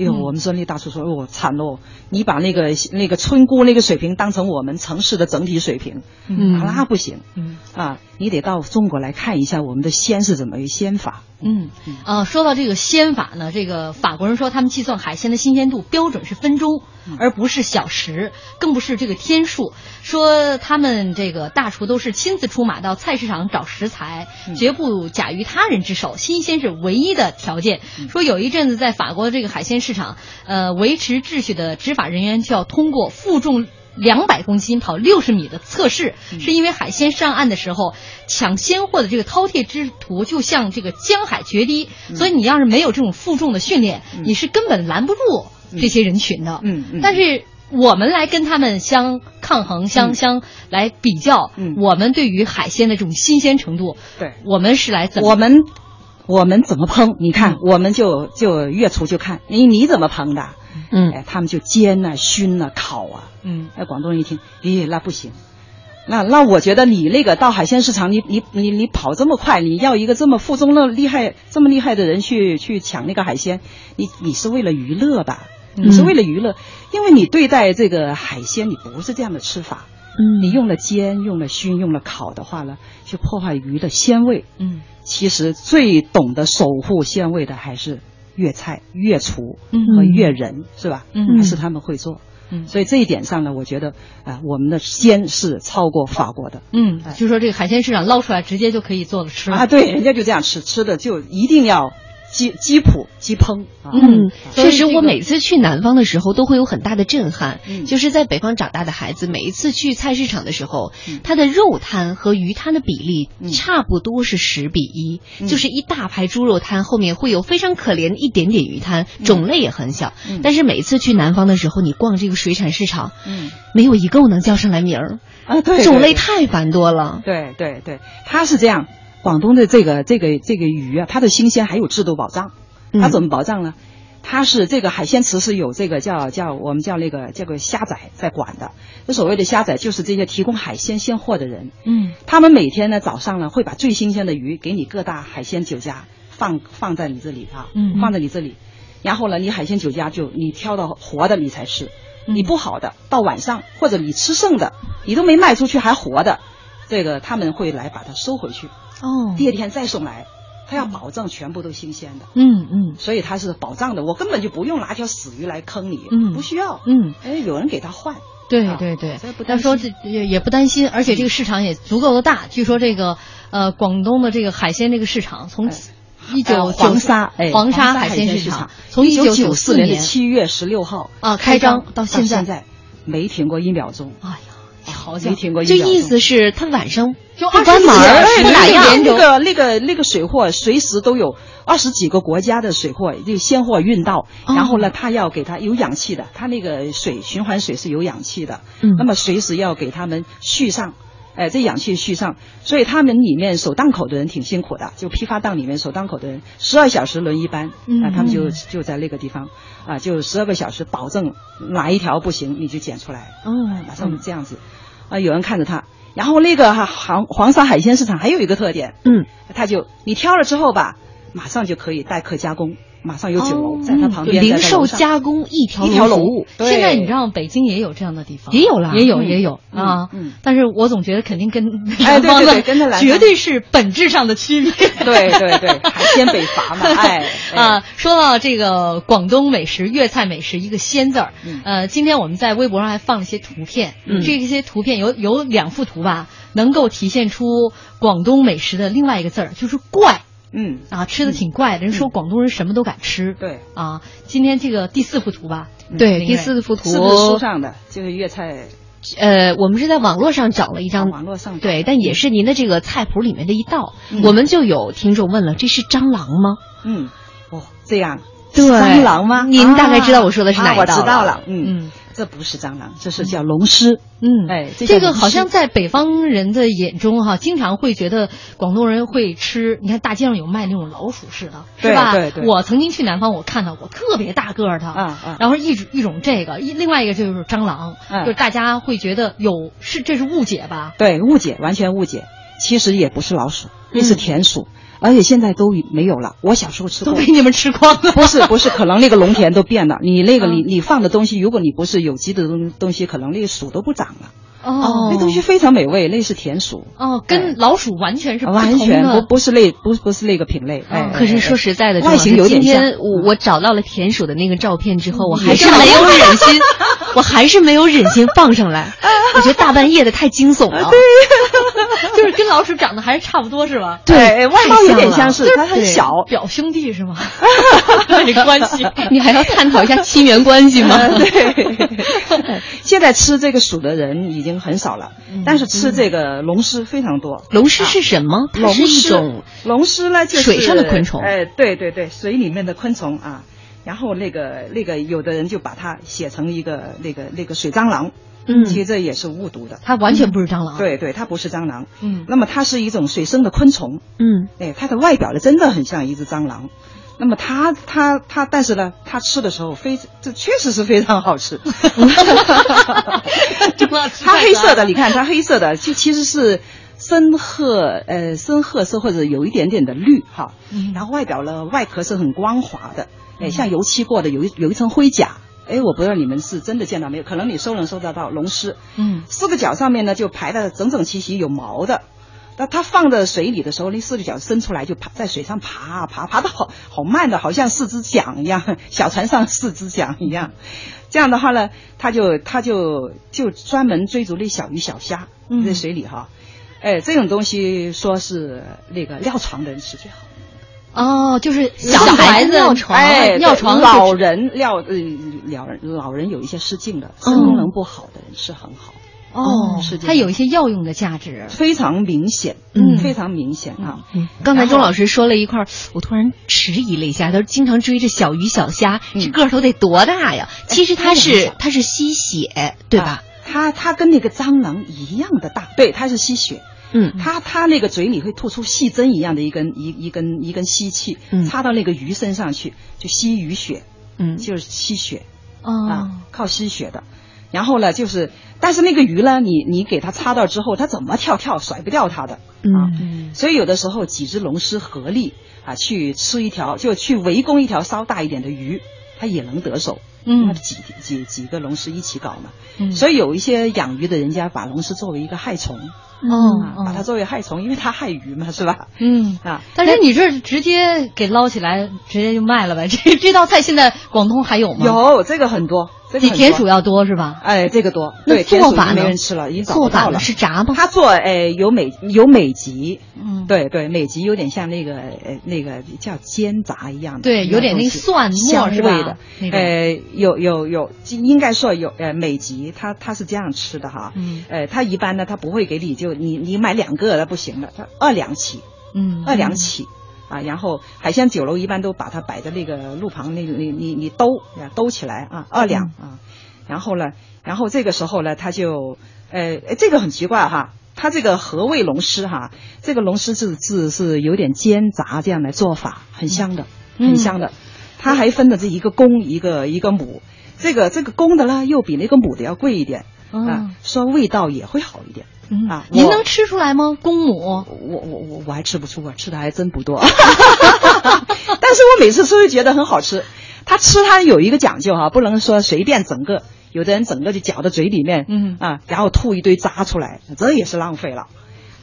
Speaker 4: 哎呦，
Speaker 2: 嗯
Speaker 4: 我们说那大叔说：“哦，惨喽！你把那个那个村姑那个水平当成我们城市的整体水平，
Speaker 3: 嗯
Speaker 4: 啊那不行
Speaker 2: 嗯
Speaker 4: 啊！你得到中国来看一下我们的鲜是怎么鲜法。
Speaker 2: 嗯，呃，说到这个鲜法呢，这个法国人说他们计算海鲜的新鲜度标准是分钟，而不是小时，更不是这个天数。说他们这个大厨都是亲自出马到菜市场找食材，绝不假于他人之手，新鲜是唯一的条件。说有一阵子在法国的这个海鲜市场，呃，维持秩序的执法人员就要通过负重。两百公斤跑六十米的测试，是因为海鲜上岸的时候抢鲜货的这个饕餮之徒就像这个江海决堤，所以你要是没有这种负重的训练，你是根本拦不住这些人群的。
Speaker 4: 嗯嗯
Speaker 2: 但是我们来跟他们相抗衡、相相来比较，我们对于海鲜的这种新鲜程度，
Speaker 4: 对，
Speaker 2: 我们是来怎么？
Speaker 4: 我们我们怎么烹？你
Speaker 2: 嗯
Speaker 4: 看，我们就就月厨就看你你怎么烹的，
Speaker 2: 嗯
Speaker 4: 哎，他们就煎呐、熏呐、烤啊，
Speaker 2: 嗯，
Speaker 4: 哎，广东人一听，咦，那不行。那那我觉得你那个到海鲜市场，你你你你跑这么快，你要一个这么负重的厉害这么厉害的人去去抢那个海鲜，你你是为了娱乐吧？
Speaker 2: 嗯
Speaker 4: 你是为了娱乐，因为你对待这个海鲜，你不是这样的吃法。
Speaker 3: 嗯
Speaker 4: 你用了煎、用了熏、用了烤的话呢，就破坏鱼的鲜味。
Speaker 2: 嗯，
Speaker 4: 其实最懂得守护鲜味的还是粤菜、粤厨
Speaker 2: 嗯
Speaker 4: 和粤人，是吧？
Speaker 2: 嗯
Speaker 4: 还是他们会做。
Speaker 2: 嗯
Speaker 4: 所以这一点上呢，我觉得啊、我们的鲜是超过法国的。
Speaker 2: 嗯，就说这个海鲜市场捞出来直接就可以做了吃
Speaker 4: 啊，对，人家就这样吃，吃的就一定要鸡鸡脯、鸡烹啊。
Speaker 3: 嗯，确实，我每次去南方的时候都会有很大的震撼。
Speaker 4: 嗯
Speaker 3: 就是在北方长大的孩子，每一次去菜市场的时候，它的肉摊和鱼摊的比例
Speaker 4: 嗯
Speaker 3: 差不多是十比一、
Speaker 4: 嗯
Speaker 3: 就是一大排猪肉摊后面会有非常可怜的一点点鱼摊，种类也很小。
Speaker 4: 嗯
Speaker 3: 但是每次去南方的时候，你逛这个水产市场，
Speaker 4: 嗯
Speaker 3: 没有一个我能叫上来名儿，
Speaker 4: 啊，对，
Speaker 3: 种类太繁多了。
Speaker 4: 对对对，它是这样。广东的这个这个这个鱼啊，它的新鲜还有制度保障。它
Speaker 3: 嗯
Speaker 4: 怎么保障呢？它是这个海鲜池是有这个叫叫我们叫那个叫个虾仔在管的。这所谓的虾仔就是这些提供海鲜现货的人。
Speaker 2: 嗯
Speaker 4: 他们每天呢早上呢会把最新鲜的鱼给你各大海鲜酒家放放在你这里啊，
Speaker 2: 嗯
Speaker 4: 放在你这里，然后呢你海鲜酒家就你挑到活的你才吃，
Speaker 2: 嗯
Speaker 4: 你不好的到晚上或者你吃剩的你都没卖出去还活的，这个他们会来把它收回去，
Speaker 2: 哦。
Speaker 4: 第二天再送来，他要保证全部都新鲜的。
Speaker 2: 嗯嗯。
Speaker 4: 所以他是保障的，我根本就不用拿条死鱼来坑你，
Speaker 2: 嗯
Speaker 4: 不需要，
Speaker 2: 嗯，
Speaker 4: 哎，有人给他换，啊
Speaker 2: 对对。对他说这也也不担心，而且这个市场也足够的大。据说这个呃广东的这个海鲜这个市场从
Speaker 4: 哎。
Speaker 2: 一九
Speaker 4: 呃黄沙，哎，
Speaker 2: 黄沙
Speaker 4: 海
Speaker 2: 海鲜
Speaker 4: 市
Speaker 2: 场从
Speaker 4: 一
Speaker 2: 九
Speaker 4: 九四年的
Speaker 2: 年
Speaker 4: 七月十六号
Speaker 2: 啊开张到
Speaker 4: 到
Speaker 2: 现在。
Speaker 4: 现在没停过一秒钟，
Speaker 2: 哎呀，好家
Speaker 4: 没听，过这。
Speaker 3: 意思是，他晚上
Speaker 2: 就
Speaker 3: 不关门
Speaker 2: 24
Speaker 3: 儿不打烊
Speaker 4: 哎那个那个那个水货随时都有二十几个国家的水货，就鲜货运到，
Speaker 3: 哦。
Speaker 4: 然后呢，他要给他有氧气的，他那个水循环水是有氧气的，
Speaker 3: 嗯。
Speaker 4: 那么随时要给他们续上。哎，这氧气续上，所以他们里面守档口的人挺辛苦的，就批发档里面守档口的人，十二小时轮一班，
Speaker 2: 嗯。
Speaker 4: 啊，他们就就在那个地方，啊，就十二个小时，保证哪一条不行你就捡出来，
Speaker 2: 嗯
Speaker 4: 马上就这样子，啊，有人看着他，然后那个哈黄黄沙海鲜市场还有一个特点，
Speaker 3: 嗯，
Speaker 4: 他就你挑了之后吧，马上就可以代客加工，马上有酒楼、
Speaker 2: 哦
Speaker 4: 在他旁边，
Speaker 3: 零售加工一条
Speaker 4: 一条龙
Speaker 2: 现在你知道北京也有这样的地方，
Speaker 3: 也有了
Speaker 2: 也有
Speaker 4: 嗯
Speaker 2: 也有。
Speaker 4: 嗯
Speaker 2: 啊
Speaker 4: 嗯。
Speaker 2: 但是我总觉得肯定跟
Speaker 4: 哎对对
Speaker 2: 南方的
Speaker 4: 对跟着
Speaker 2: 绝对是本质上的区别。[laughs]
Speaker 4: 对对对，海鲜北伐嘛，[laughs] 哎，哎。
Speaker 2: 啊，说到这个广东美食、粤菜美食，一个“鲜”字儿，
Speaker 4: 嗯。
Speaker 2: 呃，今天我们在微博上还放了一些图片，
Speaker 4: 嗯。
Speaker 2: 这些图片有有两幅图吧，能够体现出广东美食的另外一个字儿，就是怪
Speaker 4: 嗯，
Speaker 2: 啊，吃的挺怪的。人说广东人什么都敢吃，
Speaker 4: 对，
Speaker 2: 啊，今天这个第四幅图吧，
Speaker 3: 对，第四幅图
Speaker 4: 是不是书上的这个粤菜
Speaker 3: 呃，我们是在网络上找了一张，
Speaker 4: 网络上的
Speaker 3: 对，但也是您的这个菜谱里面的一道。
Speaker 4: 嗯
Speaker 3: 我们就有听众问了，这是蟑螂吗？
Speaker 4: 嗯，哦，这样，
Speaker 3: 对
Speaker 4: 蟑螂吗？
Speaker 3: 您大概知道我说的是哪一道了
Speaker 4: 知道了，嗯
Speaker 2: 嗯
Speaker 4: 这不是蟑螂，这是叫龙虱。
Speaker 2: 嗯，
Speaker 4: 哎这
Speaker 2: 这个好像在北方人的眼中哈，经常会觉得广东人会吃，你看大街上有卖那种老鼠似的，是吧？
Speaker 4: 对对
Speaker 2: 我曾经去南方，我看到过特别大个儿的，
Speaker 4: 嗯嗯
Speaker 2: 然后一种一种这个，一另外一个就是蟑螂，
Speaker 4: 嗯
Speaker 2: 就是大家会觉得有是这是误解吧？
Speaker 4: 对，误解，完全误解。其实也不是老鼠，那
Speaker 2: 嗯
Speaker 4: 是田鼠，而且现在都没有了。我小时候吃过，
Speaker 2: 都被你们吃光了。
Speaker 4: 不 [laughs] 是不是，[laughs] 可能那个农田都变了。你那个
Speaker 2: 嗯
Speaker 4: 你你放的东西，如果你不是有机的东东西，可能那个薯都不长了。
Speaker 2: 哦
Speaker 4: 那东西非常美味，那是田鼠，
Speaker 2: 哦，跟老鼠完全是不
Speaker 4: 完全不不是类不不是那个品类。哎，
Speaker 3: 可是说实在的，
Speaker 4: 外形有点像
Speaker 3: 今天我我找到了田鼠的那个照片之后，我还是没有忍心，我还是没有忍心放上来。[laughs] 我觉得大半夜的太惊悚了。[laughs]
Speaker 2: 就是跟老鼠长得还是差不多是吧？
Speaker 4: 对，外貌有点相似，
Speaker 2: 就是
Speaker 4: 它很小。
Speaker 2: 表兄弟是吗？[laughs] 没关系，
Speaker 3: 你还要探讨一下亲缘关系吗？
Speaker 4: 对。现在吃这个鼠的人已经很少了，但是吃这个龙虱非常多。
Speaker 3: 龙虱是什么？它
Speaker 4: 龙
Speaker 3: 是一种
Speaker 4: 龙虱呢，就是
Speaker 3: 水上的昆虫。
Speaker 4: 哎，对对对，水里面的昆虫啊。然后那个那个，有的人就把它写成一个那个那个水蟑螂。
Speaker 3: 嗯，
Speaker 4: 其实这也是误读的，
Speaker 2: 它完全不是蟑螂。
Speaker 4: 对对，它不是蟑螂。
Speaker 2: 嗯，
Speaker 4: 那么它是一种水生的昆虫。
Speaker 3: 嗯，
Speaker 4: 哎，它的外表呢，真的很像一只蟑螂。那么它它它，但是呢，它吃的时候非这确实是非常好吃。[laughs] 它黑色的，你看它黑色的，就其实是深褐呃深褐色或者有一点点的绿哈。
Speaker 2: 嗯，
Speaker 4: 然后外表呢，外壳是很光滑的，哎，像油漆过的，有一有一层灰甲。哎，我不知道你们是真的见到没有？可能你收能收得到龙虱。
Speaker 2: 嗯，
Speaker 4: 四个脚上面呢就排的整整齐齐，有毛的。那它放在水里的时候，那四只脚伸出来就爬在水上爬爬爬的好好慢的，好像四只桨一样，小船上四只桨一样。这样的话呢，它就它就就专门追逐那小鱼小虾在水里哈。哎，这种东西说是那个尿床的人吃最好。
Speaker 2: 哦，就是
Speaker 3: 小
Speaker 2: 孩子
Speaker 3: 尿床，
Speaker 4: 哎，
Speaker 2: 尿床，
Speaker 4: 老人尿呃老人老人有一些失禁的，肾功能不好的人是很好。
Speaker 2: 哦，
Speaker 4: 是
Speaker 2: 它有一些药用的价值，
Speaker 4: 非常明显，
Speaker 3: 嗯，
Speaker 4: 非常明显啊。
Speaker 3: 嗯，刚才钟老师说了一块，我突然迟疑了一下。他说经常追着小鱼小虾，这个头得多大呀？其实它是它是吸血，对吧？
Speaker 4: 它它跟那个蟑螂一样的大，对，它是吸血。
Speaker 3: 嗯，
Speaker 4: 它它那个嘴里会吐出细针一样的一根一一根一根吸气，插到那个鱼身上去，就吸鱼血，
Speaker 3: 嗯，
Speaker 4: 就是吸血，
Speaker 2: 哦、
Speaker 4: 啊，靠吸血的。然后呢，就是，但是那个鱼呢，你你给它插到之后，它怎么跳跳甩不掉它的，啊，
Speaker 3: 嗯，
Speaker 4: 所以有的时候几只龙狮合力啊去吃一条，就去围攻一条稍大一点的鱼，它也能得手。
Speaker 2: 嗯，
Speaker 4: 几几几个龙狮一起搞嘛，
Speaker 2: 嗯，
Speaker 4: 所以有一些养鱼的人家把龙狮作为一个害虫。
Speaker 2: 哦，
Speaker 4: 把它作为害虫，因为它害鱼嘛，是吧？
Speaker 2: 嗯
Speaker 4: 啊，
Speaker 2: 但是你这直接给捞起来，直接就卖了呗？这这道菜现在广东还有吗？
Speaker 4: 有这个很多，这个
Speaker 2: 比田鼠要多是吧？
Speaker 4: 哎，这个多。
Speaker 3: 那做法
Speaker 4: 没人吃了，已经
Speaker 3: 做法了是炸吗？
Speaker 4: 他做哎有美有美极，
Speaker 2: 嗯，
Speaker 4: 对对，美极有点像那个呃那个叫煎炸一样的，
Speaker 2: 对，有点那个蒜末
Speaker 4: 是
Speaker 2: 吧？
Speaker 4: 的，呃有有有，应该说有呃美极，他他是这样吃的哈，
Speaker 2: 嗯，
Speaker 4: 呃他一般呢他不会给你就你你买两个那不行的，他二两起，
Speaker 2: 嗯，
Speaker 4: 二两起。啊，然后海鲜酒楼一般都把它摆在那个路旁，那个你你你兜兜起来啊，二两啊，然后呢，然后这个时候呢，他就呃，这个很奇怪哈，它这个何味龙虱哈？这个龙虱是是是有点煎炸这样的做法，很香的，很香的。它还分的这一个公一个一个母，这个这个公的呢又比那个母的要贵一点啊，说味道也会好一点。
Speaker 2: 嗯
Speaker 4: 啊，
Speaker 2: 您能吃出来吗？公母，
Speaker 4: 我我我我还吃不出，我吃的还真不多。[laughs] [laughs] 但是我每次吃就觉得很好吃。他吃它有一个讲究哈，不能说随便整个，有的人整个就嚼到嘴里面，
Speaker 2: 嗯
Speaker 4: 啊，然后吐一堆渣出来，这也是浪费了。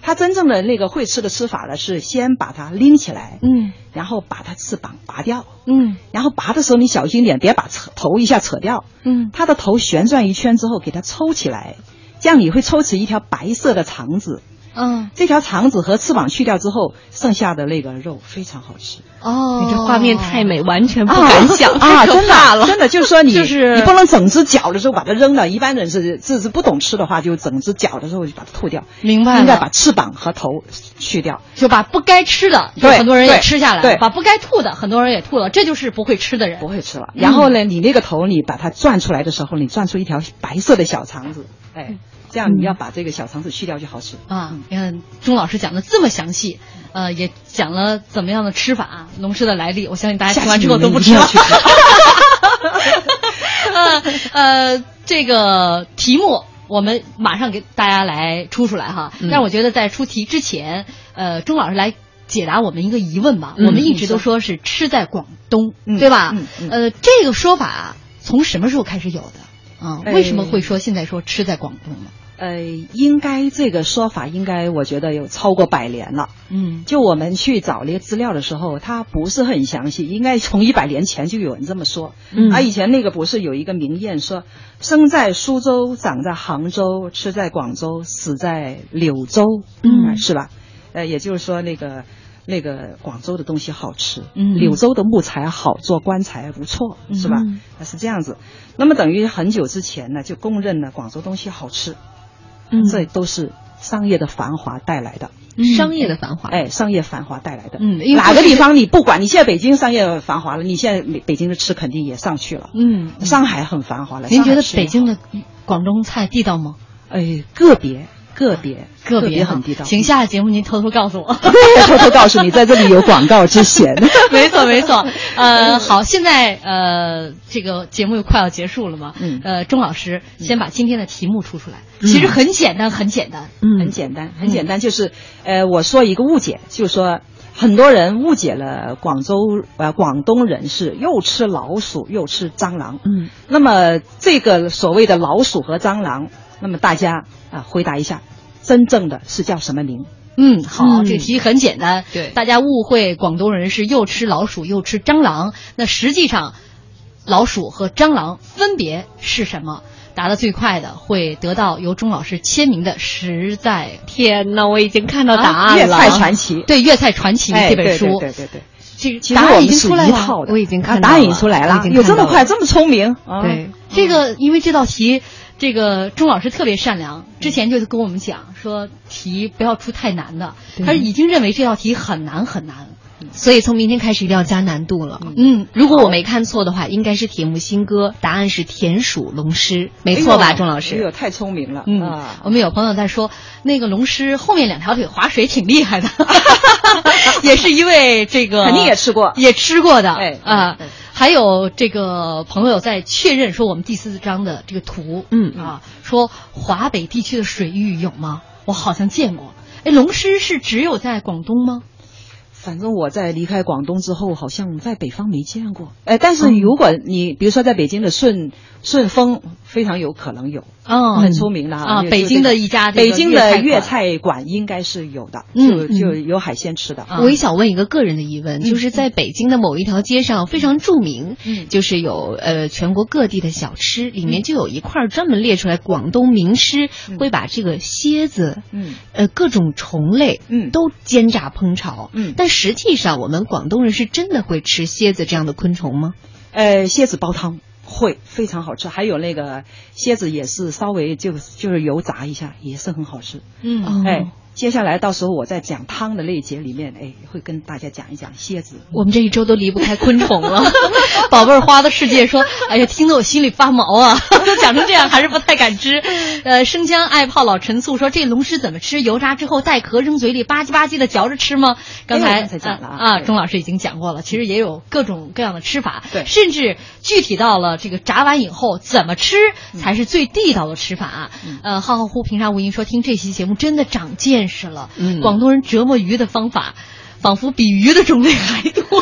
Speaker 4: 他真正的那个会吃的吃法呢，是先把它拎起来，
Speaker 2: 嗯，
Speaker 4: 然后把它翅膀拔掉，
Speaker 2: 嗯，
Speaker 4: 然后拔的时候你小心点，别把扯头一下扯掉，
Speaker 2: 嗯，
Speaker 4: 它的头旋转一圈之后给它抽起来。这样你会抽起一条白色的肠子，
Speaker 2: 嗯，
Speaker 4: 这条肠子和翅膀去掉之后，剩下的那个肉非常好吃。
Speaker 2: 哦，
Speaker 3: 你这画面太美，完全不敢想
Speaker 4: 啊！真
Speaker 3: 的，
Speaker 4: 真的就是说你
Speaker 2: 就是
Speaker 4: 你不能整只脚的时候把它扔了。一般人是这是不懂吃的话，就整只脚的时候就把它吐掉。
Speaker 2: 明白了，
Speaker 4: 应该把翅膀和头去掉，
Speaker 2: 就把不该吃的，
Speaker 4: 对，
Speaker 2: 很多人也吃下来，
Speaker 4: 对，
Speaker 2: 把不该吐的，很多人也吐了。这就是不会吃的人，
Speaker 4: 不会吃了。然后呢，你那个头你把它转出来的时候，你转出一条白色的小肠子，哎。这样你要把这个小肠子去掉就好吃
Speaker 2: 啊！你看钟老师讲的这么详细，呃，也讲了怎么样的吃法，龙虱的来历。我相信大家听完之后都不吃了。[laughs] 呃呃，这个题目我们马上给大家来出出来哈。
Speaker 3: 嗯、
Speaker 2: 但是我觉得在出题之前，呃，钟老师来解答我们一个疑问吧。
Speaker 3: 嗯、
Speaker 2: 我们一直都说是吃在广东，
Speaker 4: 嗯、
Speaker 2: 对吧？
Speaker 4: 嗯、
Speaker 2: 呃，这个说法从什么时候开始有的？啊，为什么会说现在说吃在广东呢？
Speaker 4: 呃，应该这个说法应该我觉得有超过百年了。
Speaker 2: 嗯，
Speaker 4: 就我们去找那些资料的时候，它不是很详细，应该从一百年前就有人这么说。
Speaker 2: 嗯
Speaker 4: 啊，以前那个不是有一个名谚说，生在苏州，长在杭州，吃在广州，死在柳州，
Speaker 2: 嗯
Speaker 4: 啊是吧？呃，也就是说那个。那个广州的东西好吃，
Speaker 2: 嗯
Speaker 4: 柳州的木材好做棺材不错，是吧？
Speaker 2: 嗯
Speaker 4: 是这样子。那么等于很久之前呢，就公认了广州东西好吃，
Speaker 2: 嗯
Speaker 4: 这都是商业的繁华带来的。
Speaker 3: 商业的繁华，
Speaker 4: 哎，商业繁华带来的。
Speaker 2: 嗯
Speaker 4: 哪个地方你不管，你现在北京商业繁华了，你现在北北京的吃肯定也上去了。
Speaker 2: 嗯，
Speaker 4: 上海很繁华了。
Speaker 2: 您觉得北京的广东菜地道吗？
Speaker 4: 哎，个别个别
Speaker 2: 个别哈
Speaker 4: 很地道。
Speaker 2: 请，下节目您偷偷告诉我。[laughs]
Speaker 4: 偷偷告诉你，在这里有广告之嫌。[laughs]
Speaker 2: 没错，没错。呃，好，现在呃，这个节目又快要结束了嘛。
Speaker 4: 嗯
Speaker 2: 呃，钟老师先把今天的题目出出来。其实很简单，很简单。
Speaker 3: 嗯
Speaker 4: 很简单，很简单，就是呃，我说一个误解，就是说很多人误解了广州呃广东人是又吃老鼠又吃蟑螂。
Speaker 3: 嗯，
Speaker 4: 那么这个所谓的老鼠和蟑螂，那么大家啊、回答一下，真正的是叫什么名？
Speaker 2: 嗯，好，
Speaker 3: 嗯
Speaker 2: 这个题很简单。
Speaker 3: 对
Speaker 2: 大家误会广东人是又吃老鼠又吃蟑螂，那实际上，老鼠和蟑螂分别是什么？答的最快的会得到由钟老师签名的《实在
Speaker 3: 天哪，我已经看到答
Speaker 2: 啊
Speaker 3: 案了。
Speaker 4: 粤菜传奇。
Speaker 2: 对粤菜传奇》
Speaker 4: 哎
Speaker 2: 这本书。
Speaker 4: 对对对对对。
Speaker 2: 这个
Speaker 4: 其实
Speaker 2: 答案已经出来了。
Speaker 3: 我已经
Speaker 4: 啊答案已
Speaker 3: 看到了
Speaker 4: 经出来了
Speaker 3: 我已，经
Speaker 4: 有这
Speaker 3: 看到了
Speaker 4: 么快，这么聪明？啊
Speaker 3: 对，
Speaker 2: 这个因为这道题，这个钟老师特别善良，之前就跟我们讲说题不要出太难的，他已经认为这道题很难很难。
Speaker 3: 所以从明天开始一定要加难度了。
Speaker 2: 嗯，
Speaker 3: 如果我没看错的话，应该是铁木新歌，答案是田鼠龙狮，没错吧，钟老
Speaker 4: 哎呦，
Speaker 3: 师？
Speaker 4: 太聪明了，
Speaker 2: 嗯，
Speaker 4: 啊
Speaker 2: 我们有朋友在说，那个龙狮后面两条腿划水挺厉害的，[laughs] 也是一位这个
Speaker 4: 肯定也吃过
Speaker 2: 也吃过的，
Speaker 4: 哎
Speaker 2: 啊
Speaker 4: 对。
Speaker 2: 还有这个朋友在确认说我们第四章的这个图，
Speaker 3: 嗯
Speaker 2: 啊，说华北地区的水域有吗？我好像见过。哎，龙狮是只有在广东吗？
Speaker 4: 反正我在离开广东之后，好像在北方没见过。哎，但是如果你比如说在北京的顺顺丰，非常有可能有，
Speaker 2: 哦
Speaker 4: 很出名的
Speaker 2: 啊北京的一家
Speaker 4: 北京的粤
Speaker 2: 粤
Speaker 4: 菜馆应该是有的，
Speaker 2: 嗯
Speaker 4: 就就有海鲜吃的。
Speaker 2: 啊
Speaker 3: 我也想问一个个人的疑问，就是在北京的某一条街上非常著名，
Speaker 2: 嗯。
Speaker 3: 就是有呃全国各地的小吃，里面就有一块专门列出来，广东名师会把这个蝎子，
Speaker 4: 嗯。
Speaker 3: 呃各种虫类，
Speaker 4: 嗯。
Speaker 3: 都煎炸烹炒，
Speaker 4: 嗯。
Speaker 3: 但实际上我们广东人是真的会吃蝎子这样的昆虫吗？
Speaker 4: 呃，蝎子煲汤会非常好吃，还有那个蝎子也是稍微就就是油炸一下，也是很好吃。
Speaker 2: 嗯
Speaker 3: 哦
Speaker 4: 哎，接下来到时候我在讲汤的那一节里面，哎，会跟大家讲一讲蝎子。
Speaker 3: 我们这一周都离不开昆虫了。[laughs]
Speaker 2: 宝贝儿花的世界说：“哎呀，听得我心里发毛啊！[laughs] 都讲成这样，还是不太敢吃。”呃，生姜爱泡老陈醋说：“这龙狮怎么吃？油炸之后带壳扔嘴里，吧唧吧唧的嚼着吃吗？”刚才
Speaker 4: 哎刚才讲了啊
Speaker 2: 钟老师已经讲过了。其实也有各种各样的吃法，
Speaker 4: 对
Speaker 2: 甚至具体到了这个炸完以后怎么吃才是最地道的吃法。呃，浩浩乎平沙无垠说：“听这期节目真的长见识了。
Speaker 3: 嗯
Speaker 2: 广东人折磨鱼的方法。”仿佛比鱼的种类还多，[laughs]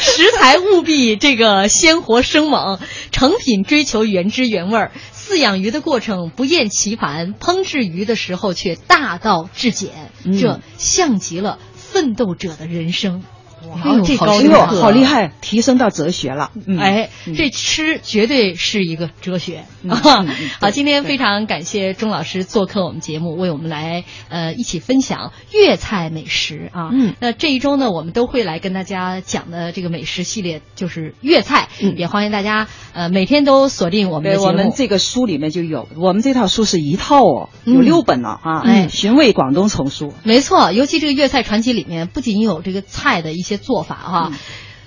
Speaker 2: 食材务必这个鲜活生猛，成品追求原汁原味儿。饲养鱼的过程不厌其烦，烹制鱼的时候却大道至简，
Speaker 3: 嗯
Speaker 2: 这像极了奋斗者的人生。这高深刻
Speaker 4: 哎呦，好厉害，提升到哲学了。嗯
Speaker 2: 哎，
Speaker 4: 嗯
Speaker 2: 这吃绝对是一个哲学！[laughs] 好，今天非常感谢钟老师做客我们节目，为我们来呃一起分享粤菜美食啊。
Speaker 3: 嗯
Speaker 2: 那这一周呢，我们都会来跟大家讲的这个美食系列就是粤菜，
Speaker 3: 嗯
Speaker 2: 也欢迎大家呃每天都锁定我们的
Speaker 4: 对，
Speaker 2: 节目。
Speaker 4: 我们这个书里面就有，我们这套书是一套哦，
Speaker 2: 嗯
Speaker 4: 有六本了啊，
Speaker 2: 哎
Speaker 4: 寻味广东丛书。
Speaker 2: 没错，尤其这个粤菜传奇里面，不仅有这个菜的一些做法哈、
Speaker 4: 嗯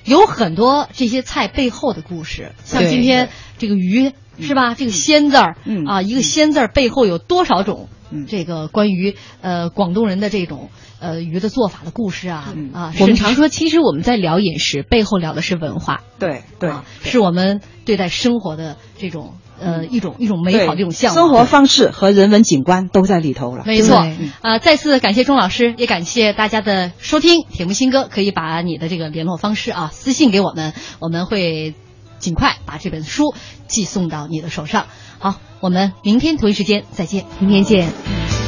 Speaker 2: 有很多这些菜背后的故事。像今天这个鱼是吧？这个“鲜”字儿，
Speaker 4: 嗯
Speaker 2: 啊，一个“鲜”字儿背后有多少种？
Speaker 4: 嗯
Speaker 2: 这个关于呃广东人的这种呃鱼的做法的故事啊、
Speaker 4: 嗯
Speaker 2: 啊，
Speaker 3: 我们常说，其实我们在聊饮食，背后聊的是文化。
Speaker 4: 对对
Speaker 2: 啊，是我们对待生活的这种呃一种一种美好的一种向往。
Speaker 4: 生活方式和人文景观都在里头了。
Speaker 2: 没错
Speaker 3: 对，
Speaker 2: 呃，再次感谢钟老师，也感谢大家的收听。铁木新歌可以把你的这个联络方式啊私信给我们，我们会。尽快把这本书寄送到你的手上。好，我们明天同一时间再见，
Speaker 1: 明天见。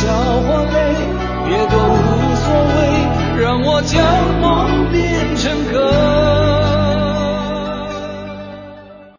Speaker 10: 笑